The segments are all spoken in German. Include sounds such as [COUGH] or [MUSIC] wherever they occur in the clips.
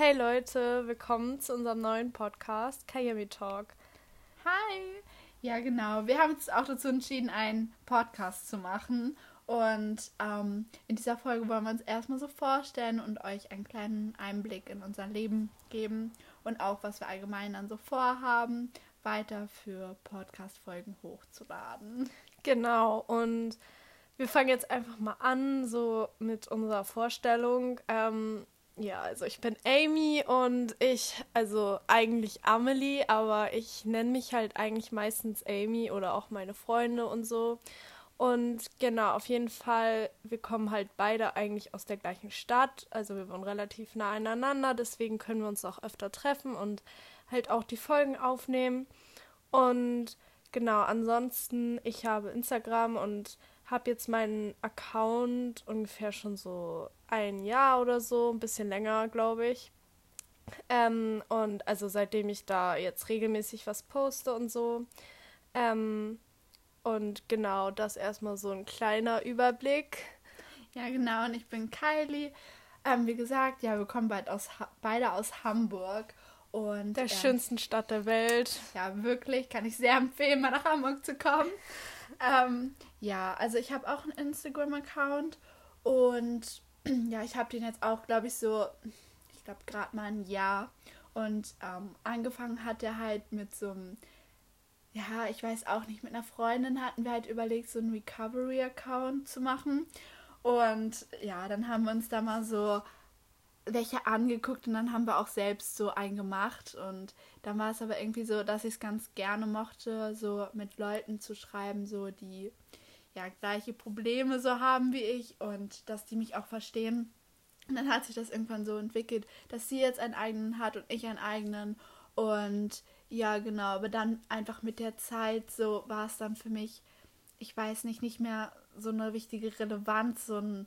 Hey Leute, willkommen zu unserem neuen Podcast Kayami Talk. Hi! Ja, genau. Wir haben uns auch dazu entschieden, einen Podcast zu machen. Und ähm, in dieser Folge wollen wir uns erstmal so vorstellen und euch einen kleinen Einblick in unser Leben geben und auch, was wir allgemein dann so vorhaben, weiter für Podcast-Folgen hochzuladen. Genau, und wir fangen jetzt einfach mal an, so mit unserer Vorstellung. Ähm, ja, also ich bin Amy und ich, also eigentlich Amelie, aber ich nenne mich halt eigentlich meistens Amy oder auch meine Freunde und so. Und genau, auf jeden Fall, wir kommen halt beide eigentlich aus der gleichen Stadt, also wir wohnen relativ nah aneinander, deswegen können wir uns auch öfter treffen und halt auch die Folgen aufnehmen. Und genau, ansonsten, ich habe Instagram und habe jetzt meinen Account ungefähr schon so ein Jahr oder so, ein bisschen länger, glaube ich. Ähm, und also seitdem ich da jetzt regelmäßig was poste und so. Ähm, und genau, das erstmal so ein kleiner Überblick. Ja, genau, und ich bin Kylie. Ähm, wie gesagt, ja, wir kommen beid aus beide aus Hamburg. Und, der schönsten Stadt der Welt. Ja, wirklich, kann ich sehr empfehlen, mal nach Hamburg zu kommen. Ähm, ja, also ich habe auch einen Instagram-Account und [CLEARS THROAT] ja, ich habe den jetzt auch, glaube ich, so, ich glaube, gerade mal ein Jahr. Und ähm, angefangen hat er halt mit so einem, ja, ich weiß auch nicht, mit einer Freundin hatten wir halt überlegt, so einen Recovery-Account zu machen. Und ja, dann haben wir uns da mal so welche angeguckt und dann haben wir auch selbst so einen gemacht. Und dann war es aber irgendwie so, dass ich es ganz gerne mochte, so mit Leuten zu schreiben, so die ja gleiche Probleme so haben wie ich und dass die mich auch verstehen. Und dann hat sich das irgendwann so entwickelt, dass sie jetzt einen eigenen hat und ich einen eigenen. Und ja, genau, aber dann einfach mit der Zeit so war es dann für mich, ich weiß nicht, nicht mehr so eine wichtige Relevanz, so ein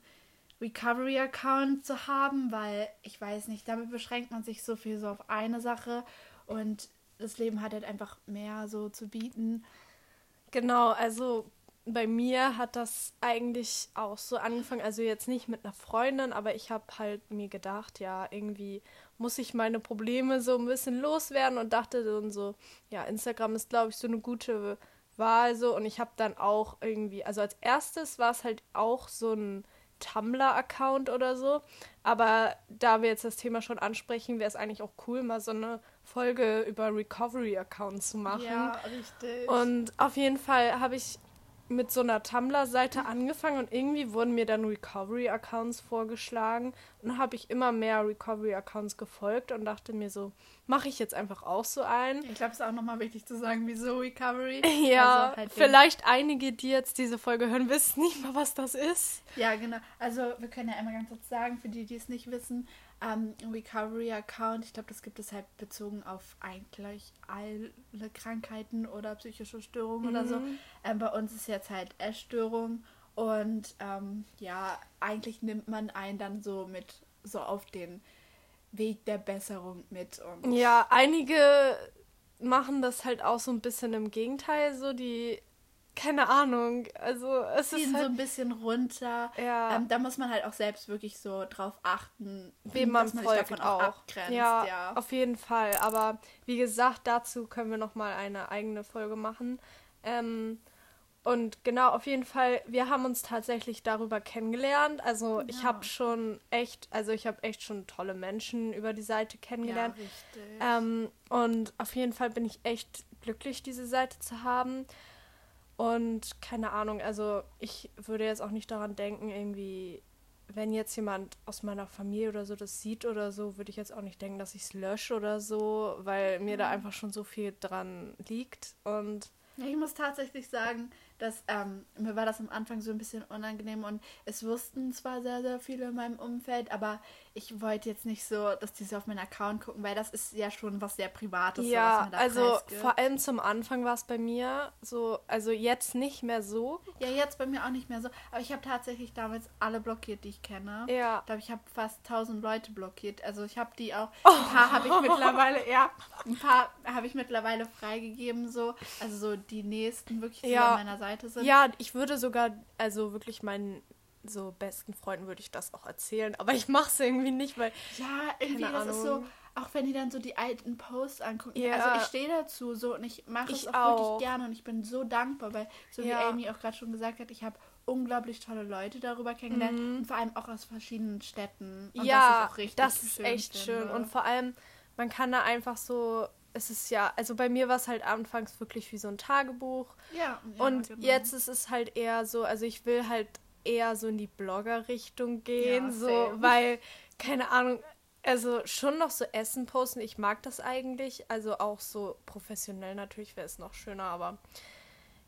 Recovery-Account zu haben, weil ich weiß nicht, damit beschränkt man sich so viel so auf eine Sache und das Leben hat halt einfach mehr so zu bieten. Genau, also bei mir hat das eigentlich auch so angefangen, also jetzt nicht mit einer Freundin, aber ich habe halt mir gedacht, ja, irgendwie muss ich meine Probleme so ein bisschen loswerden und dachte dann so, ja, Instagram ist, glaube ich, so eine gute Wahl so und ich habe dann auch irgendwie, also als erstes war es halt auch so ein Tumblr-Account oder so, aber da wir jetzt das Thema schon ansprechen, wäre es eigentlich auch cool, mal so eine Folge über Recovery-Accounts zu machen. Ja, richtig. Und auf jeden Fall habe ich mit so einer Tumblr-Seite angefangen und irgendwie wurden mir dann Recovery-Accounts vorgeschlagen und habe ich immer mehr Recovery-Accounts gefolgt und dachte mir so, mache ich jetzt einfach auch so ein. Ich glaube, es ist auch nochmal wichtig zu sagen, wieso Recovery. [LAUGHS] Ja, also halt vielleicht einige, die jetzt diese Folge hören, wissen nicht mal, was das ist. Ja, genau. Also wir können ja einmal ganz kurz sagen, für die, die es nicht wissen, ähm, Recovery-Account, ich glaube, das gibt es halt bezogen auf eigentlich alle Krankheiten oder psychische Störungen mhm. oder so. Mhm. Ähm, bei uns ist jetzt halt Essstörung und ähm, ja, eigentlich nimmt man einen dann so mit, so auf den Weg der Besserung mit. Ja, einige machen das halt auch so ein bisschen im Gegenteil, so die keine Ahnung. Also es Ziehen ist halt, so ein bisschen runter. Ja. Ähm, da muss man halt auch selbst wirklich so drauf achten, wem man, man folgt davon auch. Abgrenzt, ja, ja, auf jeden Fall. Aber wie gesagt, dazu können wir noch mal eine eigene Folge machen. Ähm, und genau, auf jeden Fall, wir haben uns tatsächlich darüber kennengelernt. Also ja. ich habe schon echt, also ich habe echt schon tolle Menschen über die Seite kennengelernt. Ja, richtig. Ähm, und auf jeden Fall bin ich echt glücklich, diese Seite zu haben. Und keine Ahnung, also ich würde jetzt auch nicht daran denken, irgendwie, wenn jetzt jemand aus meiner Familie oder so das sieht oder so, würde ich jetzt auch nicht denken, dass ich es lösche oder so, weil mir da einfach schon so viel dran liegt. Und ich muss tatsächlich sagen, dass ähm, mir war das am Anfang so ein bisschen unangenehm und es wussten zwar sehr, sehr viele in meinem Umfeld, aber ich wollte jetzt nicht so, dass die so auf meinen Account gucken, weil das ist ja schon was sehr Privates. Ja, so, also vor allem zum Anfang war es bei mir so, also jetzt nicht mehr so. Ja, jetzt bei mir auch nicht mehr so, aber ich habe tatsächlich damals alle blockiert, die ich kenne. Ja. Ich glaube, ich habe fast 1000 Leute blockiert. Also ich habe die auch, ein paar habe ich mittlerweile, [LAUGHS] ja, ein paar habe ich mittlerweile freigegeben, so, also so die nächsten wirklich, ja. an meiner Seite sind. Ja, ich würde sogar, also wirklich meinen so besten Freunden würde ich das auch erzählen, aber ich mache es irgendwie nicht, weil ja, irgendwie das ist so auch wenn die dann so die alten Posts angucken. Ja. Also ich stehe dazu so und ich mache es auch, auch. wirklich gerne und ich bin so dankbar, weil so wie Ja. Amy auch gerade schon gesagt hat, ich habe unglaublich tolle Leute darüber kennengelernt Mhm. und vor allem auch aus verschiedenen Städten. Und ja, das ist auch richtig das ist schön echt finde. schön und vor allem man kann da einfach so es ist ja, also bei mir war es halt anfangs wirklich wie so ein Tagebuch ja, ja, und genau. jetzt ist es halt eher so, also ich will halt eher so in die Blogger-Richtung gehen, Ja, so, same. weil, keine Ahnung, also schon noch so Essen posten, ich mag das eigentlich, also auch so professionell natürlich wäre es noch schöner, aber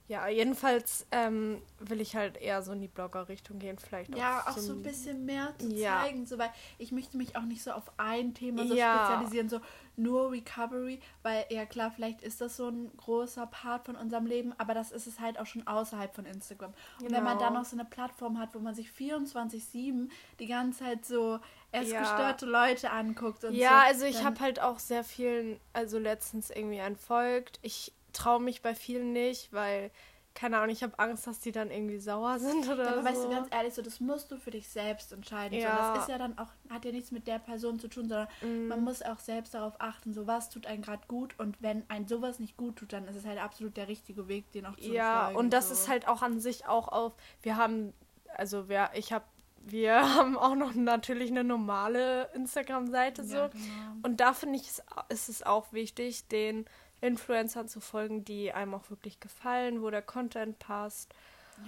ja, jedenfalls ähm, will ich halt eher so in die Blogger-Richtung gehen, vielleicht Ja, auch so so ein bisschen mehr zu Ja. zeigen, so, weil ich möchte mich auch nicht so auf ein Thema so Ja. spezialisieren, so nur Recovery, weil ja klar, vielleicht ist das so ein großer Part von unserem Leben, aber das ist es halt auch schon außerhalb von Instagram. Und wenn man Genau. dann noch so eine Plattform hat, wo man sich 24-7 die ganze Zeit so erst Ja. gestörte Leute anguckt und Ja, so. also ich habe halt auch sehr vielen, also letztens irgendwie entfolgt. Ich traue mich bei vielen nicht, weil, keine Ahnung, ich habe Angst, dass die dann irgendwie sauer [LAUGHS] sind oder aber so. weißt du, ganz ehrlich, so das musst du für dich selbst entscheiden. So, Ja. das ist ja dann auch, hat ja nichts mit der Person zu tun, sondern Mhm. man muss auch selbst darauf achten, so was tut einem gerade gut und wenn ein sowas nicht gut tut, dann ist es halt absolut der richtige Weg, den auch zu ja, und das so. ist halt auch an sich auch auf, wir haben, also wer, ich habe, wir [LAUGHS] haben auch noch natürlich eine normale Instagram-Seite so. Ja, genau. Und da finde ich, ist es auch wichtig, den Influencern zu folgen, die einem auch wirklich gefallen, wo der Content passt.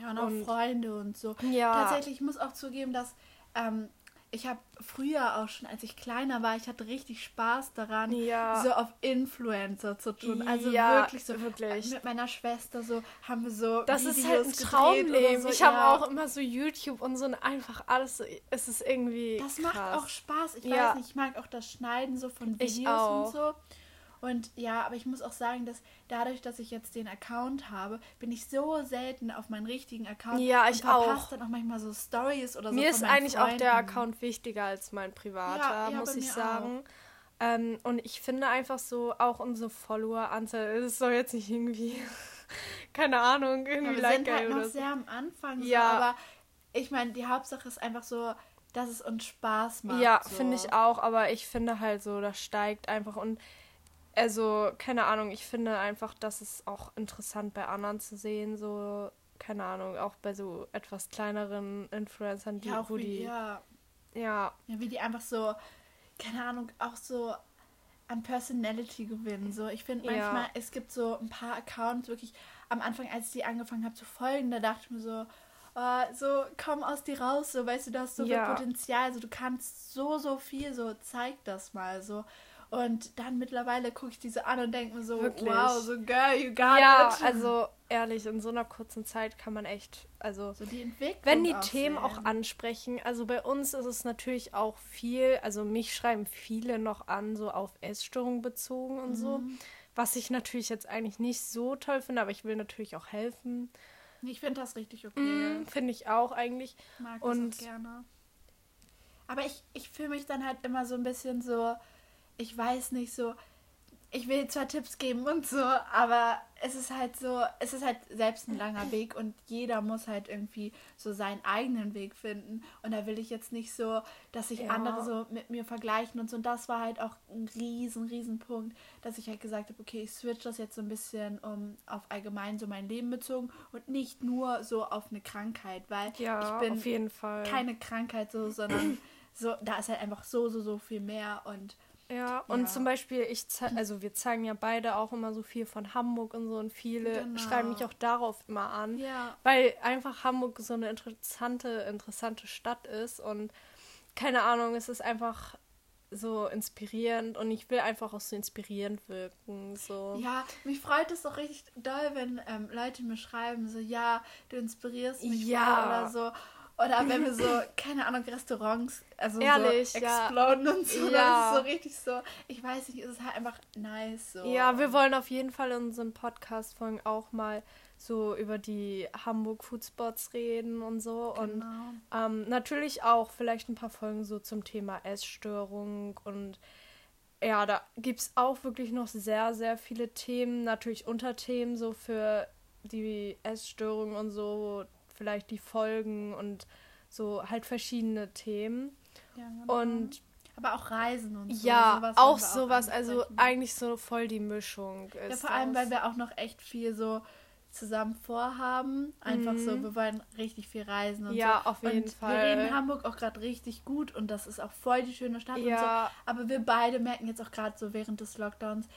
Ja, und auch und- Freunde und so. Ja. Tatsächlich, ich muss auch zugeben, dass ähm, ich habe früher auch schon, als ich kleiner war, ich hatte richtig Spaß daran, Ja. so auf Influencer zu tun. Also Ja, wirklich so. wirklich. Mit meiner Schwester so haben wir so Das Videos ist halt ein Traumleben. So. ich habe ja. auch immer so YouTube und so und einfach alles. so- Es ist irgendwie. Das krass. macht auch Spaß. Ich weiß nicht, ich mag auch das Schneiden so von Videos und so. Und ja, aber ich muss auch sagen, dass dadurch, dass ich jetzt den Account habe, bin ich so selten auf meinen richtigen Account. Ja, und ich verpasse auch. dann auch manchmal so Stories oder so. Mir ist eigentlich auch der Freunden. Account wichtiger als mein privater, Ja, ja, muss ich sagen. Ähm, und ich finde einfach so, auch unsere Follower-Anzahl, es soll jetzt nicht irgendwie, [LAUGHS] keine Ahnung, Ja, irgendwie wir like sind halt oder noch so. sehr am Anfang. So, Ja. aber ich meine, die Hauptsache ist einfach so, dass es uns Spaß macht. Ja, so. finde ich auch, aber ich finde halt so, das steigt einfach und also, keine Ahnung, ich finde einfach, dass es auch interessant bei anderen zu sehen, so, keine Ahnung, auch bei so etwas kleineren Influencern, die, Ja, auch wo wie, die, ja, ja, Ja, wie die einfach so, keine Ahnung, auch so an Personality gewinnen. So, ich finde Ja. manchmal, es gibt so ein paar Accounts, wirklich am Anfang, als ich die angefangen habe zu folgen, da dachte ich mir so, oh, so komm aus dir raus, so weißt du, du hast so Ja. viel Potenzial, so du kannst so, so viel, so zeig das mal so. Und dann mittlerweile gucke ich diese an und denke mir so, Wirklich. wow, so girl, you got ja, it. also ehrlich, in so einer kurzen Zeit kann man echt, also so die Entwicklung. wenn die auch Themen auch ansprechen, also bei uns ist es natürlich auch viel, also mich schreiben viele noch an, so auf Essstörungen bezogen und so, Mhm. was ich natürlich jetzt eigentlich nicht so toll finde, aber ich will natürlich auch helfen. Ich finde das richtig okay. Mm, Finde ich auch eigentlich. mag Und- das auch gerne. Aber ich, ich fühle mich dann halt immer so ein bisschen so, ich weiß nicht, so, ich will zwar Tipps geben und so, aber es ist halt so, es ist halt selbst ein langer Weg und jeder muss halt irgendwie so seinen eigenen Weg finden. Und da will ich jetzt nicht so, dass sich Ja. andere so mit mir vergleichen und so. Und das war halt auch ein riesen, riesen Punkt, dass ich halt gesagt habe, okay, ich switch das jetzt so ein bisschen um auf allgemein so mein Leben bezogen und nicht nur so auf eine Krankheit, weil Ja, ich bin auf jeden Fall. keine Krankheit so, sondern so, da ist halt einfach so, so, so viel mehr und Ja, und Ja. zum Beispiel, ich also wir zeigen ja beide auch immer so viel von Hamburg und so und viele Genau. schreiben mich auch darauf immer an. ja. Weil einfach Hamburg so eine interessante, interessante Stadt ist und keine Ahnung, es ist einfach so inspirierend und ich will einfach auch so inspirierend wirken. So. Ja, mich freut es doch richtig doll, wenn ähm, Leute mir schreiben, so, ja, du inspirierst mich Ja. oder so. Oder wenn wir so, [LAUGHS] keine Ahnung, Restaurants, also Ehrlich, so ja. exploden und so. Ja. Das ist so richtig so, ich weiß nicht, es ist halt einfach nice so. Ja, wir wollen auf jeden Fall in unserem Podcast-Folgen auch mal so über die Hamburg Foodspots reden und so. Und Genau. ähm, natürlich auch vielleicht ein paar Folgen so zum Thema Essstörung und ja, da gibt es auch wirklich noch sehr, sehr viele Themen, natürlich Unterthemen so für die Essstörung und so, vielleicht die Folgen und so halt verschiedene Themen. Ja, genau. Und aber auch Reisen und so. ja, sowas auch sowas, also ansprechen. eigentlich so voll die Mischung. Ist Ja, vor allem, das. weil wir auch noch echt viel so zusammen vorhaben. Einfach so, Mhm. wir wollen richtig viel reisen und Ja, so. auf jeden und Fall. Wir reden Hamburg auch gerade richtig gut und das ist auch voll die schöne Stadt und so. Ja, Aber wir beide merken jetzt auch gerade so während des Lockdowns,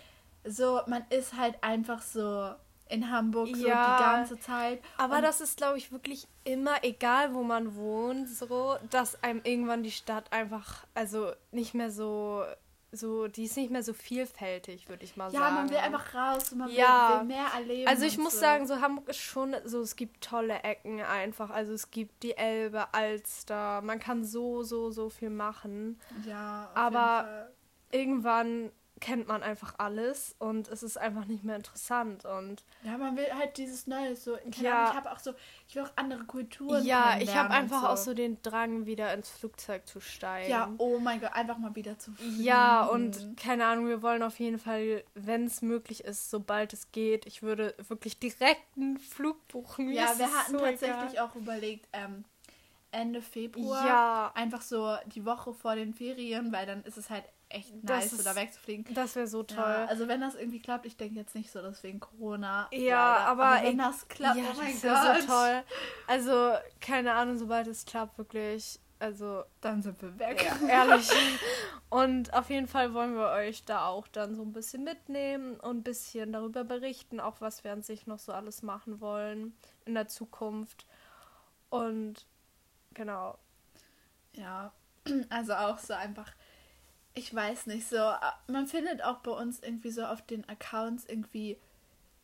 so, man ist halt einfach so in Hamburg so Ja. die ganze Zeit. aber und das ist, glaube ich, wirklich immer, egal wo man wohnt, so, dass einem irgendwann die Stadt einfach, also nicht mehr so, so, die ist nicht mehr so vielfältig, würde ich mal Ja, sagen. man will einfach raus und man Ja. will, will mehr erleben. Also ich muss so. sagen, so Hamburg ist schon so, es gibt tolle Ecken einfach. Also es gibt die Elbe, Alster, man kann so, so, so viel machen. Ja, aber-. Irgendwann kennt man einfach alles und es ist einfach nicht mehr interessant. Und Ja, man will halt dieses Neues so. Ja. Ich habe auch so, ich will auch andere Kulturen. ja, ich habe einfach und auch so den Drang, wieder ins Flugzeug zu steigen. Ja, oh mein Gott, einfach mal wieder zu fliegen. Ja, und keine Ahnung, wir wollen auf jeden Fall, wenn es möglich ist, sobald es geht, ich würde wirklich direkt einen Flug buchen. Ja, wir hatten so tatsächlich egal. auch überlegt, ähm, Ende Februar. Ja, Einfach so die Woche vor den Ferien, weil dann ist es halt echt nice, so ist- da wegzufliegen. das wäre so toll. Ja, also wenn das irgendwie klappt, ich denke jetzt nicht so, dass wegen Corona. Ja, leider. aber wenn ich- das klappt, ja, oh mein das Gott. wäre so toll. Also, keine Ahnung, sobald es klappt, wirklich. Also, Dann sind wir weg. ja, ehrlich. Und auf jeden Fall wollen wir euch da auch dann so ein bisschen mitnehmen und ein bisschen darüber berichten, auch was wir an sich noch so alles machen wollen in der Zukunft. Und genau. Ja, [CLEARS THROAT] also auch so einfach, ich weiß nicht, so, äh, man findet auch bei uns irgendwie so auf den Accounts irgendwie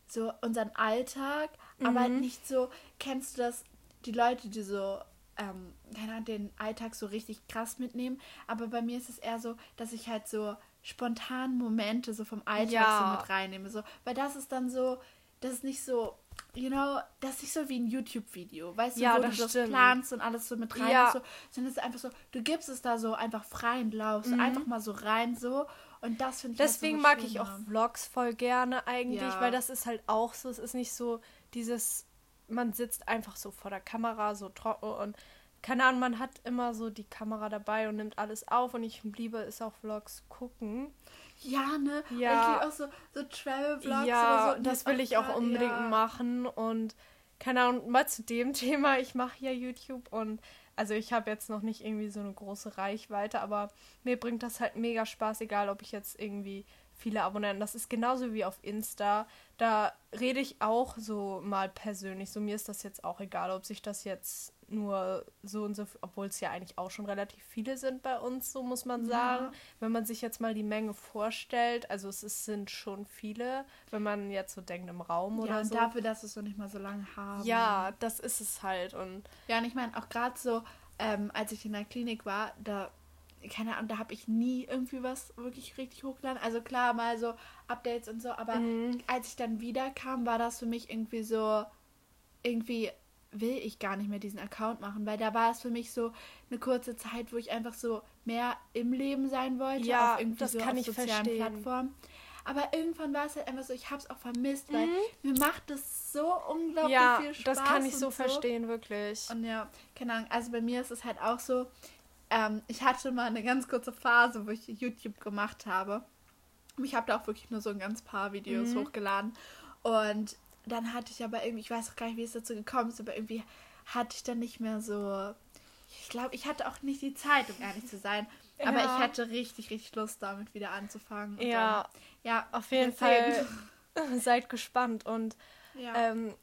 so unseren Alltag, aber halt Mhm. nicht so, kennst du das, die Leute, die so, ähm, keine Ahnung, den Alltag so richtig krass mitnehmen, aber bei mir ist es eher so, dass ich halt so spontan Momente so vom Alltag Ja. so mit reinnehme, so, weil das ist dann so, das ist nicht so, you know, das ist nicht so wie ein YouTube-Video, weißt du, Ja, wo das du das stimmt. planst und alles so mit rein, Ja. so, sondern es ist einfach so, du gibst es da so einfach freien Lauf, Mhm. einfach mal so rein, so, und das finde ich halt Deswegen so mag ich auch. Vlogs voll gerne eigentlich, Ja. weil das ist halt auch so, es ist nicht so dieses, man sitzt einfach so vor der Kamera, so trocken und keine Ahnung, man hat immer so die Kamera dabei und nimmt alles auf und ich liebe es auch Vlogs gucken. Ja, ne? Ja. Ich liebe auch so, so Travel-Vlogs ja, oder so. das will ich auch unbedingt ja. machen und keine Ahnung, mal zu dem [LAUGHS] Thema, ich mache ja YouTube und also ich habe jetzt noch nicht irgendwie so eine große Reichweite, aber mir bringt das halt mega Spaß, egal ob ich jetzt irgendwie viele Abonnenten. Das ist genauso wie auf Insta. Da rede ich auch so mal persönlich. So mir ist das jetzt auch egal, ob sich das jetzt nur so und so, obwohl es ja eigentlich auch schon relativ viele sind bei uns, so muss man Ja. sagen. Wenn man sich jetzt mal die Menge vorstellt, also es ist, sind schon viele, wenn man jetzt so denkt im Raum Ja, oder und so. dafür, dass es noch nicht mal so lange haben. Ja, das ist es halt. Und Ja, und ich meine, auch gerade so, ähm, als ich in der Klinik war, da, keine Ahnung, da habe ich nie irgendwie was wirklich richtig hochgeladen. Also klar, mal so Updates und so, aber Mhm. als ich dann wiederkam, war das für mich irgendwie so, irgendwie will ich gar nicht mehr diesen Account machen, weil da war es für mich so eine kurze Zeit, wo ich einfach so mehr im Leben sein wollte, Ja, auf irgendwie das so kann auf ich sozialen verstehen. Plattformen. Aber irgendwann war es halt einfach so, ich habe es auch vermisst, weil Mhm. mir macht es so unglaublich ja, viel Spaß. das kann ich und so verstehen, wirklich. und ja, keine Ahnung, also bei mir ist es halt auch so, ähm, ich hatte mal eine ganz kurze Phase, wo ich YouTube gemacht habe. Ich habe da auch wirklich nur so ein ganz paar Videos Mhm. hochgeladen. Und dann hatte ich aber irgendwie, ich weiß auch gar nicht, wie es dazu gekommen ist, aber irgendwie hatte ich dann nicht mehr so. Ich glaube, ich hatte auch nicht die Zeit, um ehrlich zu sein. Aber Ja. ich hatte richtig, richtig Lust, damit wieder anzufangen. Und Ja, Dann, ja, auf jeden deswegen. Fall [LAUGHS] seid gespannt. Und Ja. ähm,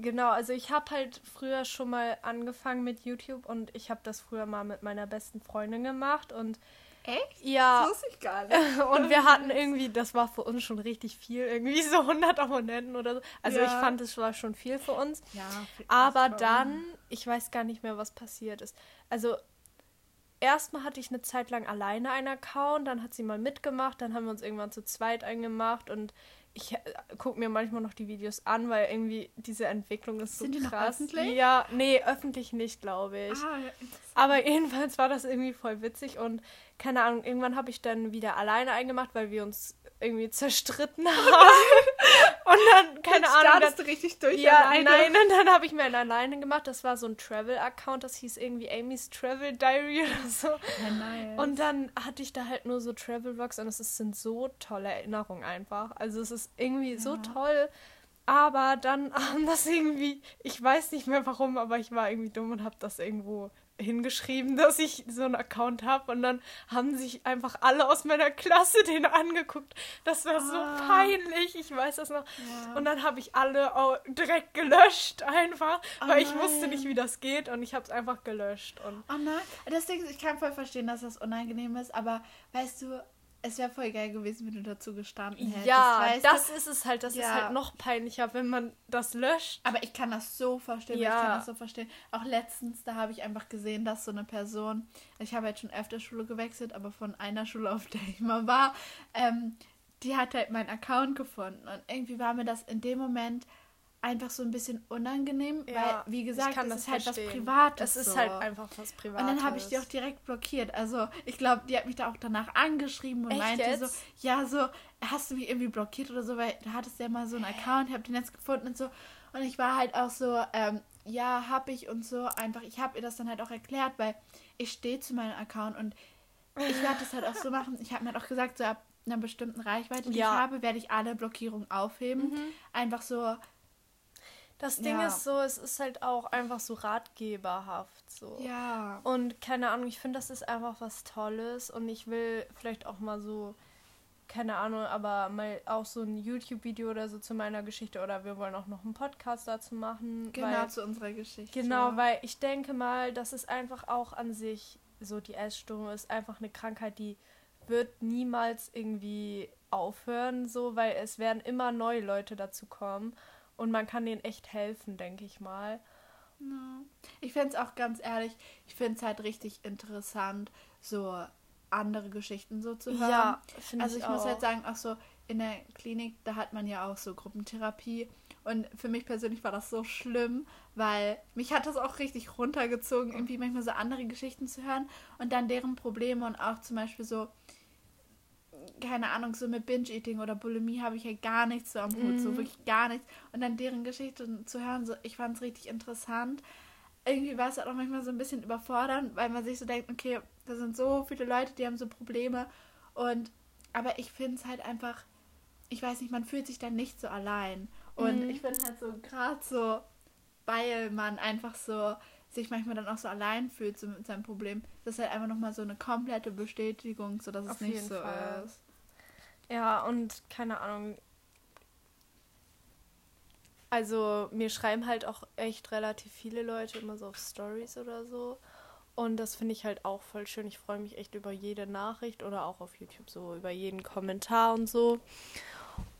genau, also ich habe halt früher schon mal angefangen mit YouTube und ich habe das früher mal mit meiner besten Freundin gemacht und Echt? ja, wusste ich gar nicht. [LAUGHS] und wir hatten [LAUGHS] irgendwie, das war für uns schon richtig viel, irgendwie so [LAUGHS] 100 Abonnenten oder so. Also Ja. ich fand, es war schon viel für uns. Ja, Aber das dann, ich weiß gar nicht mehr, was passiert ist. Also erstmal hatte ich eine Zeit lang alleine einen Account, dann hat sie mal mitgemacht, dann haben wir uns irgendwann zu zweit eingemacht und ich äh, gucke mir manchmal noch die Videos an, weil irgendwie diese Entwicklung ist so Sind die noch krass. öffentlich? Ja, nee, öffentlich nicht, glaube ich. Ah, Aber [LAUGHS] jedenfalls war das irgendwie voll witzig und keine Ahnung, irgendwann habe ich dann wieder alleine eingemacht, weil wir uns irgendwie zerstritten [LAUGHS] haben. und dann, keine Jetzt Ahnung. Dann, du richtig durch ja, alleine. nein, und dann habe ich mir einen alleine gemacht. Das war so ein Travel-Account, das hieß irgendwie Amy's Travel Diary [LAUGHS] oder so. Ja, nice. Und dann hatte ich da halt nur so Travel-Vlogs und es sind so tolle Erinnerungen einfach. Also es ist irgendwie so Ja. toll. Aber dann [LAUGHS] haben das irgendwie, ich weiß nicht mehr warum, aber ich war irgendwie dumm und habe das irgendwo hingeschrieben, [LAUGHS] dass ich so einen Account habe. Und dann haben sich einfach alle aus meiner Klasse den angeguckt. Das war so Ah. peinlich, ich weiß das noch. Ja. Und dann habe ich alle auch direkt gelöscht einfach, Oh weil ich wusste nein. nicht, wie das geht. Und ich habe es einfach gelöscht. Und Oh nein, deswegen, ich kann voll verstehen, dass das unangenehm ist, aber weißt du, es wäre voll geil gewesen, wenn du dazu gestanden hättest. Ja, weißt das du? ist es halt. Das ist Ja. halt noch peinlicher, wenn man das löscht. Aber ich kann das so verstehen, Ja. ich kann das so verstehen. Auch letztens, da habe ich einfach gesehen, dass so eine Person, ich habe jetzt schon öfter Schule gewechselt, aber von einer Schule, auf der ich mal war, ähm, die hat halt meinen Account gefunden. Und irgendwie war mir das in dem Moment einfach so ein bisschen unangenehm, Ja, weil, wie gesagt, das das ist halt was verstehen. Privates. Das ist so. halt einfach was Privates. Und dann habe ich die auch direkt blockiert. Also ich glaube, die hat mich da auch danach angeschrieben und Echt meinte jetzt? so, ja, so, hast du mich irgendwie blockiert oder so, weil du hattest ja mal so einen Account, ich habe den jetzt gefunden und so. Und ich war halt auch so, ähm, ja, hab ich und so einfach. Ich habe ihr das dann halt auch erklärt, weil ich stehe zu meinem Account und ich werde das halt auch so machen. Ich habe mir halt auch gesagt, so ab einer bestimmten Reichweite, die Ja. ich habe, werde ich alle Blockierungen aufheben. Einfach so, Das Ding Ja. ist so, es ist halt auch einfach so ratgeberhaft so. ja. Und keine Ahnung, ich finde, das ist einfach was Tolles und ich will vielleicht auch mal so, keine Ahnung, aber mal auch so ein YouTube-Video oder so zu meiner Geschichte oder wir wollen auch noch einen Podcast dazu machen. Genau weil, zu unserer Geschichte. Genau, weil ich denke mal, das ist einfach auch an sich so, die Essstörung ist einfach eine Krankheit, die wird niemals irgendwie aufhören, so, weil es werden immer neue Leute dazu kommen und man kann denen echt helfen, denke ich mal. Ja. Ich finde es auch ganz ehrlich, ich finde es halt richtig interessant, so andere Geschichten so zu hören. Ja, finde also ich ich muss halt sagen, auch so in der Klinik, da hat man ja auch so Gruppentherapie. Und für mich persönlich war das so schlimm, weil mich hat das auch richtig runtergezogen, irgendwie manchmal so andere Geschichten zu hören und dann deren Probleme und auch zum Beispiel so, keine Ahnung, so mit Binge-Eating oder Bulimie habe ich ja gar nichts so am Hut, so Mhm. wirklich gar nichts. Und dann deren Geschichten zu hören, so, ich fand es richtig interessant. Irgendwie war es halt auch manchmal so ein bisschen überfordernd, weil man sich so denkt, okay, da sind so viele Leute, die haben so Probleme. Und aber ich finde es halt einfach, ich weiß nicht, man fühlt sich dann nicht so allein. Und Mhm. ich finde halt so, gerade so, weil man einfach so sich manchmal dann auch so allein fühlt so mit seinem Problem, das ist halt einfach nochmal so eine komplette Bestätigung, so dass es Auf nicht so Fall. ist. Ja, und keine Ahnung. Also mir schreiben halt auch echt relativ viele Leute immer so auf Stories oder so. Und das finde ich halt auch voll schön. Ich freue mich echt über jede Nachricht oder auch auf YouTube so über jeden Kommentar und so.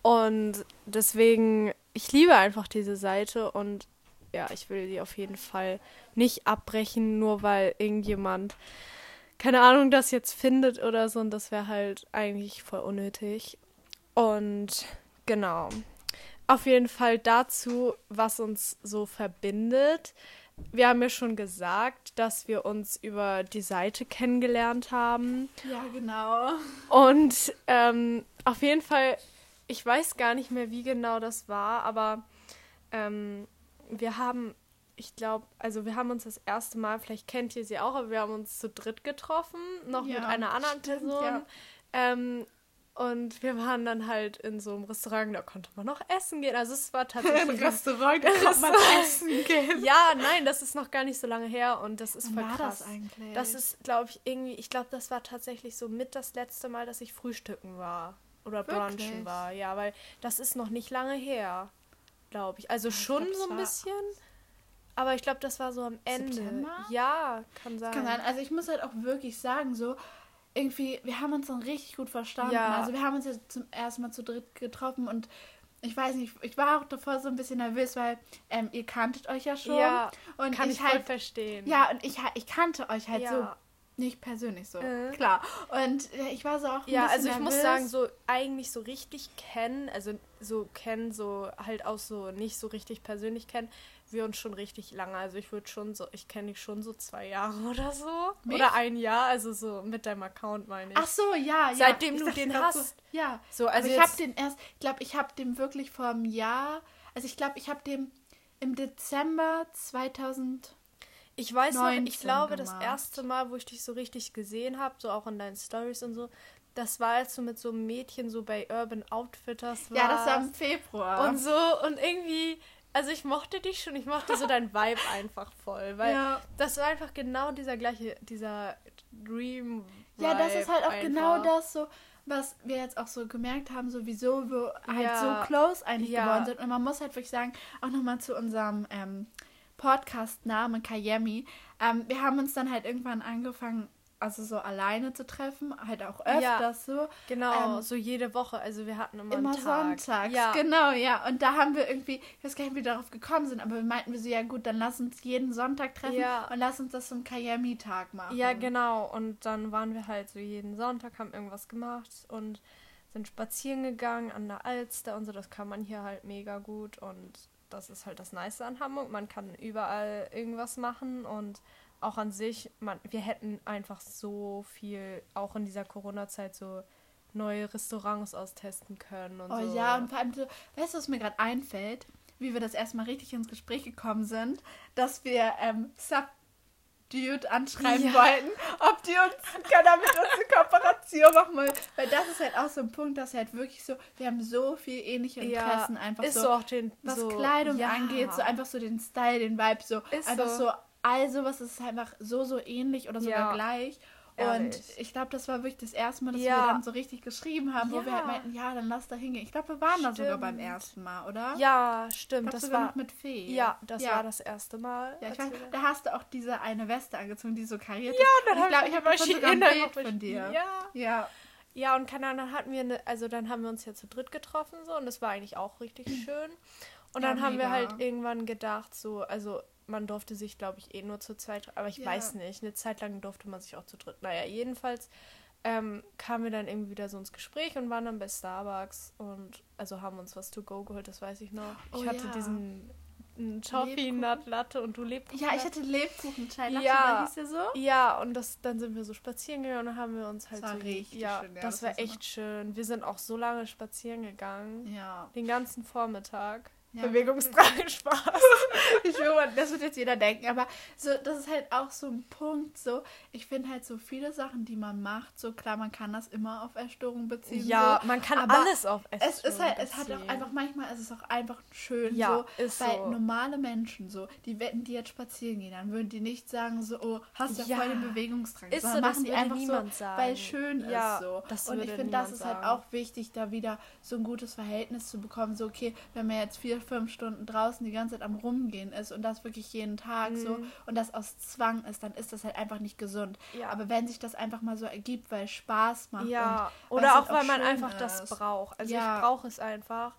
Und deswegen, ich liebe einfach diese Seite und ja, ich will die auf jeden Fall nicht abbrechen, nur weil irgendjemand, keine Ahnung, das jetzt findet oder so. Und das wäre halt eigentlich voll unnötig. Und genau. Auf jeden Fall dazu, was uns so verbindet. Wir haben ja schon gesagt, dass wir uns über die Seite kennengelernt haben. Ja, genau. Und ähm, auf jeden Fall, ich weiß gar nicht mehr, wie genau das war, aber ähm, wir haben, ich glaube, also wir haben uns das erste Mal, vielleicht kennt ihr sie auch, aber wir haben uns zu dritt getroffen, noch Ja, mit einer anderen stimmt, Person. ja. Ähm, und wir waren dann halt in so einem Restaurant, da konnte man noch essen gehen. Also es war tatsächlich. Restaurant, da [LAUGHS] kommt man essen gehen. ja, nein, das ist noch gar nicht so lange her und das ist voll war krass. das eigentlich? Das ist, glaube ich, irgendwie, ich glaube, das war tatsächlich so mit das letzte Mal, dass ich frühstücken war. Oder brunchen Wirklich? war, ja, weil das ist noch nicht lange her, glaube ich. Also schon glaub, so ein bisschen, aber ich glaube, das war so am Ende. September? Ja, kann sein. Kann sein. Also ich muss halt auch wirklich sagen, so irgendwie, wir haben uns dann richtig gut verstanden. Ja. Also wir haben uns jetzt zum ersten Mal zu dritt getroffen und ich weiß nicht, ich war auch davor so ein bisschen nervös, weil ähm, ihr kanntet euch ja schon. Ja, und kann ich, ich voll halt, verstehen. ja, und ich, ich kannte euch halt Ja. so nicht persönlich so, Äh. klar. Und äh, ich war so auch ein Ja, also ich muss nervös. sagen, so eigentlich so richtig kennen, also so kennen, so halt auch so nicht so richtig persönlich kennen, wir uns schon richtig lange. Also ich würde schon so, ich kenne dich schon so zwei Jahre [LAUGHS] oder so. Mich? Oder ein Jahr, also so mit deinem Account meine ich. Ach so, ja, ja. Seitdem Ich du den hast. So, ja. So, Also also ich habe den erst, ich glaube, ich habe den wirklich vor einem Jahr, also ich glaube, ich habe den im Dezember 2000, Ich weiß noch, 19 ich glaube, das gemacht. erste Mal, wo ich dich so richtig gesehen habe, so auch in deinen Stories und so, das war, als du mit so einem Mädchen so bei Urban Outfitters warst. ja, das war im Februar. Und so, und irgendwie, also ich mochte dich schon, ich mochte so dein Vibe [LAUGHS] einfach voll, weil Ja. das war einfach genau dieser gleiche, dieser Dream. Ja, das ist halt auch einfach. genau das so, was wir jetzt auch so gemerkt haben, so wieso wir halt Ja. so close eigentlich Ja. geworden sind. Und man muss halt wirklich sagen, auch nochmal zu unserem ähm, Podcast-Namen Kayemi. Ähm, wir haben uns dann halt irgendwann angefangen, also so alleine zu treffen, halt auch öfters Ja. so. Genau, Ähm, so jede Woche, also wir hatten immer, Immer sonntags, Ja, genau, ja. Und da haben wir irgendwie, ich weiß gar nicht, wie wir darauf gekommen sind, aber wir meinten wir so, ja gut, dann lass uns jeden Sonntag treffen Ja. und lass uns das zum Kayemi-Tag machen. ja, genau. Und dann waren wir halt so jeden Sonntag, haben irgendwas gemacht und sind spazieren gegangen an der Alster und so. Das kann man hier halt mega gut und das ist halt das Nice an Hamburg. Man kann überall irgendwas machen und auch an sich, man, wir hätten einfach so viel, auch in dieser Corona-Zeit, so neue Restaurants austesten können und Oh so. ja, und vor allem, so, weißt du, was mir gerade einfällt, wie wir das erstmal richtig ins Gespräch gekommen sind, dass wir ähm, Subdude anschreiben Ja. wollten, ob die uns können mit uns eine Kooperation machen wollen. Weil das ist halt auch so ein Punkt, dass halt wirklich so, wir haben so viel ähnliche Interessen einfach ist so. auch den, was so, Kleidung ja. angeht, so einfach so den Style, den Vibe, so Ist einfach so. so. all sowas ist einfach so, so ähnlich oder sogar Ja. gleich. Ehrlich. Und ich glaube, das war wirklich das erste Mal, dass Ja. wir dann so richtig geschrieben haben, wo wir halt Ja. meinten, ja, dann lass da hingehen. Ich glaube, wir waren da sogar Stimmt. beim ersten Mal, oder? Ja, ich stimmt. glaub, Das war noch mit Fee. Ja, das Ja. war das erste Mal. Ja, ich weiß, da hast du auch diese eine Weste angezogen, die so kariert Ja, ist. dann Und ich glaube, ich habe davon sogar ein Bild von dir. Ja. Ja. ja, und keine Ahnung, dann hatten wir eine, also dann haben wir uns ja zu dritt getroffen so und das war eigentlich auch richtig schön. Und Ja, dann haben wir halt irgendwann gedacht, so, also man durfte sich, glaube ich, eh nur zu zweit, aber ich Ja. weiß nicht, eine Zeit lang durfte man sich auch zu dritt. Naja, jedenfalls ähm, kamen wir dann irgendwie wieder so ins Gespräch und waren dann bei Starbucks und also haben uns was to go geholt, das weiß ich noch. Ich Oh hatte ja. diesen Toffee. Nut Latte und du Lebkuchen. Ja, ich hatte Lebkuchen Chai Latte, Ja. hieß der so. Ja, und das, dann sind wir so spazieren gegangen und haben wir uns halt Das war so. richtig ja, schön, ja, das, das war echt schön. Wir sind auch so lange spazieren gegangen. Ja. Den ganzen Vormittag. Ja. Bewegungsdrang [LAUGHS] Spaß. Ich schwöre, das wird jetzt jeder denken, aber so, das ist halt auch so ein Punkt, so, ich finde halt so viele Sachen, die man macht, so klar, man kann das immer auf Essstörungen beziehen, Ja, so, man kann aber alles auf es Essstörungen ist halt, es hat auch beziehen. einfach, manchmal ist es auch einfach schön, Ja, so, ist weil so. normale Menschen, so, die wetten, die jetzt spazieren gehen, dann würden die nicht sagen, so, oh, hast ja, Ja. voll den Bewegungsdrang, Ist so, sondern das machen die einfach niemand so, sagen. weil es schön Ja, ist, so. das Und ich finde, das ist halt sagen. auch wichtig, da wieder so ein gutes Verhältnis zu bekommen, so, okay, wenn man jetzt vier, fünf Stunden draußen die ganze Zeit am Rumgehen ist und das wirklich jeden Tag so Mhm. und das aus Zwang ist, dann ist das halt einfach nicht gesund. Ja. Aber wenn sich das einfach mal so ergibt, weil es Spaß macht Ja, und oder auch, halt weil man einfach das ist. braucht. Also Ja. ich brauche es einfach.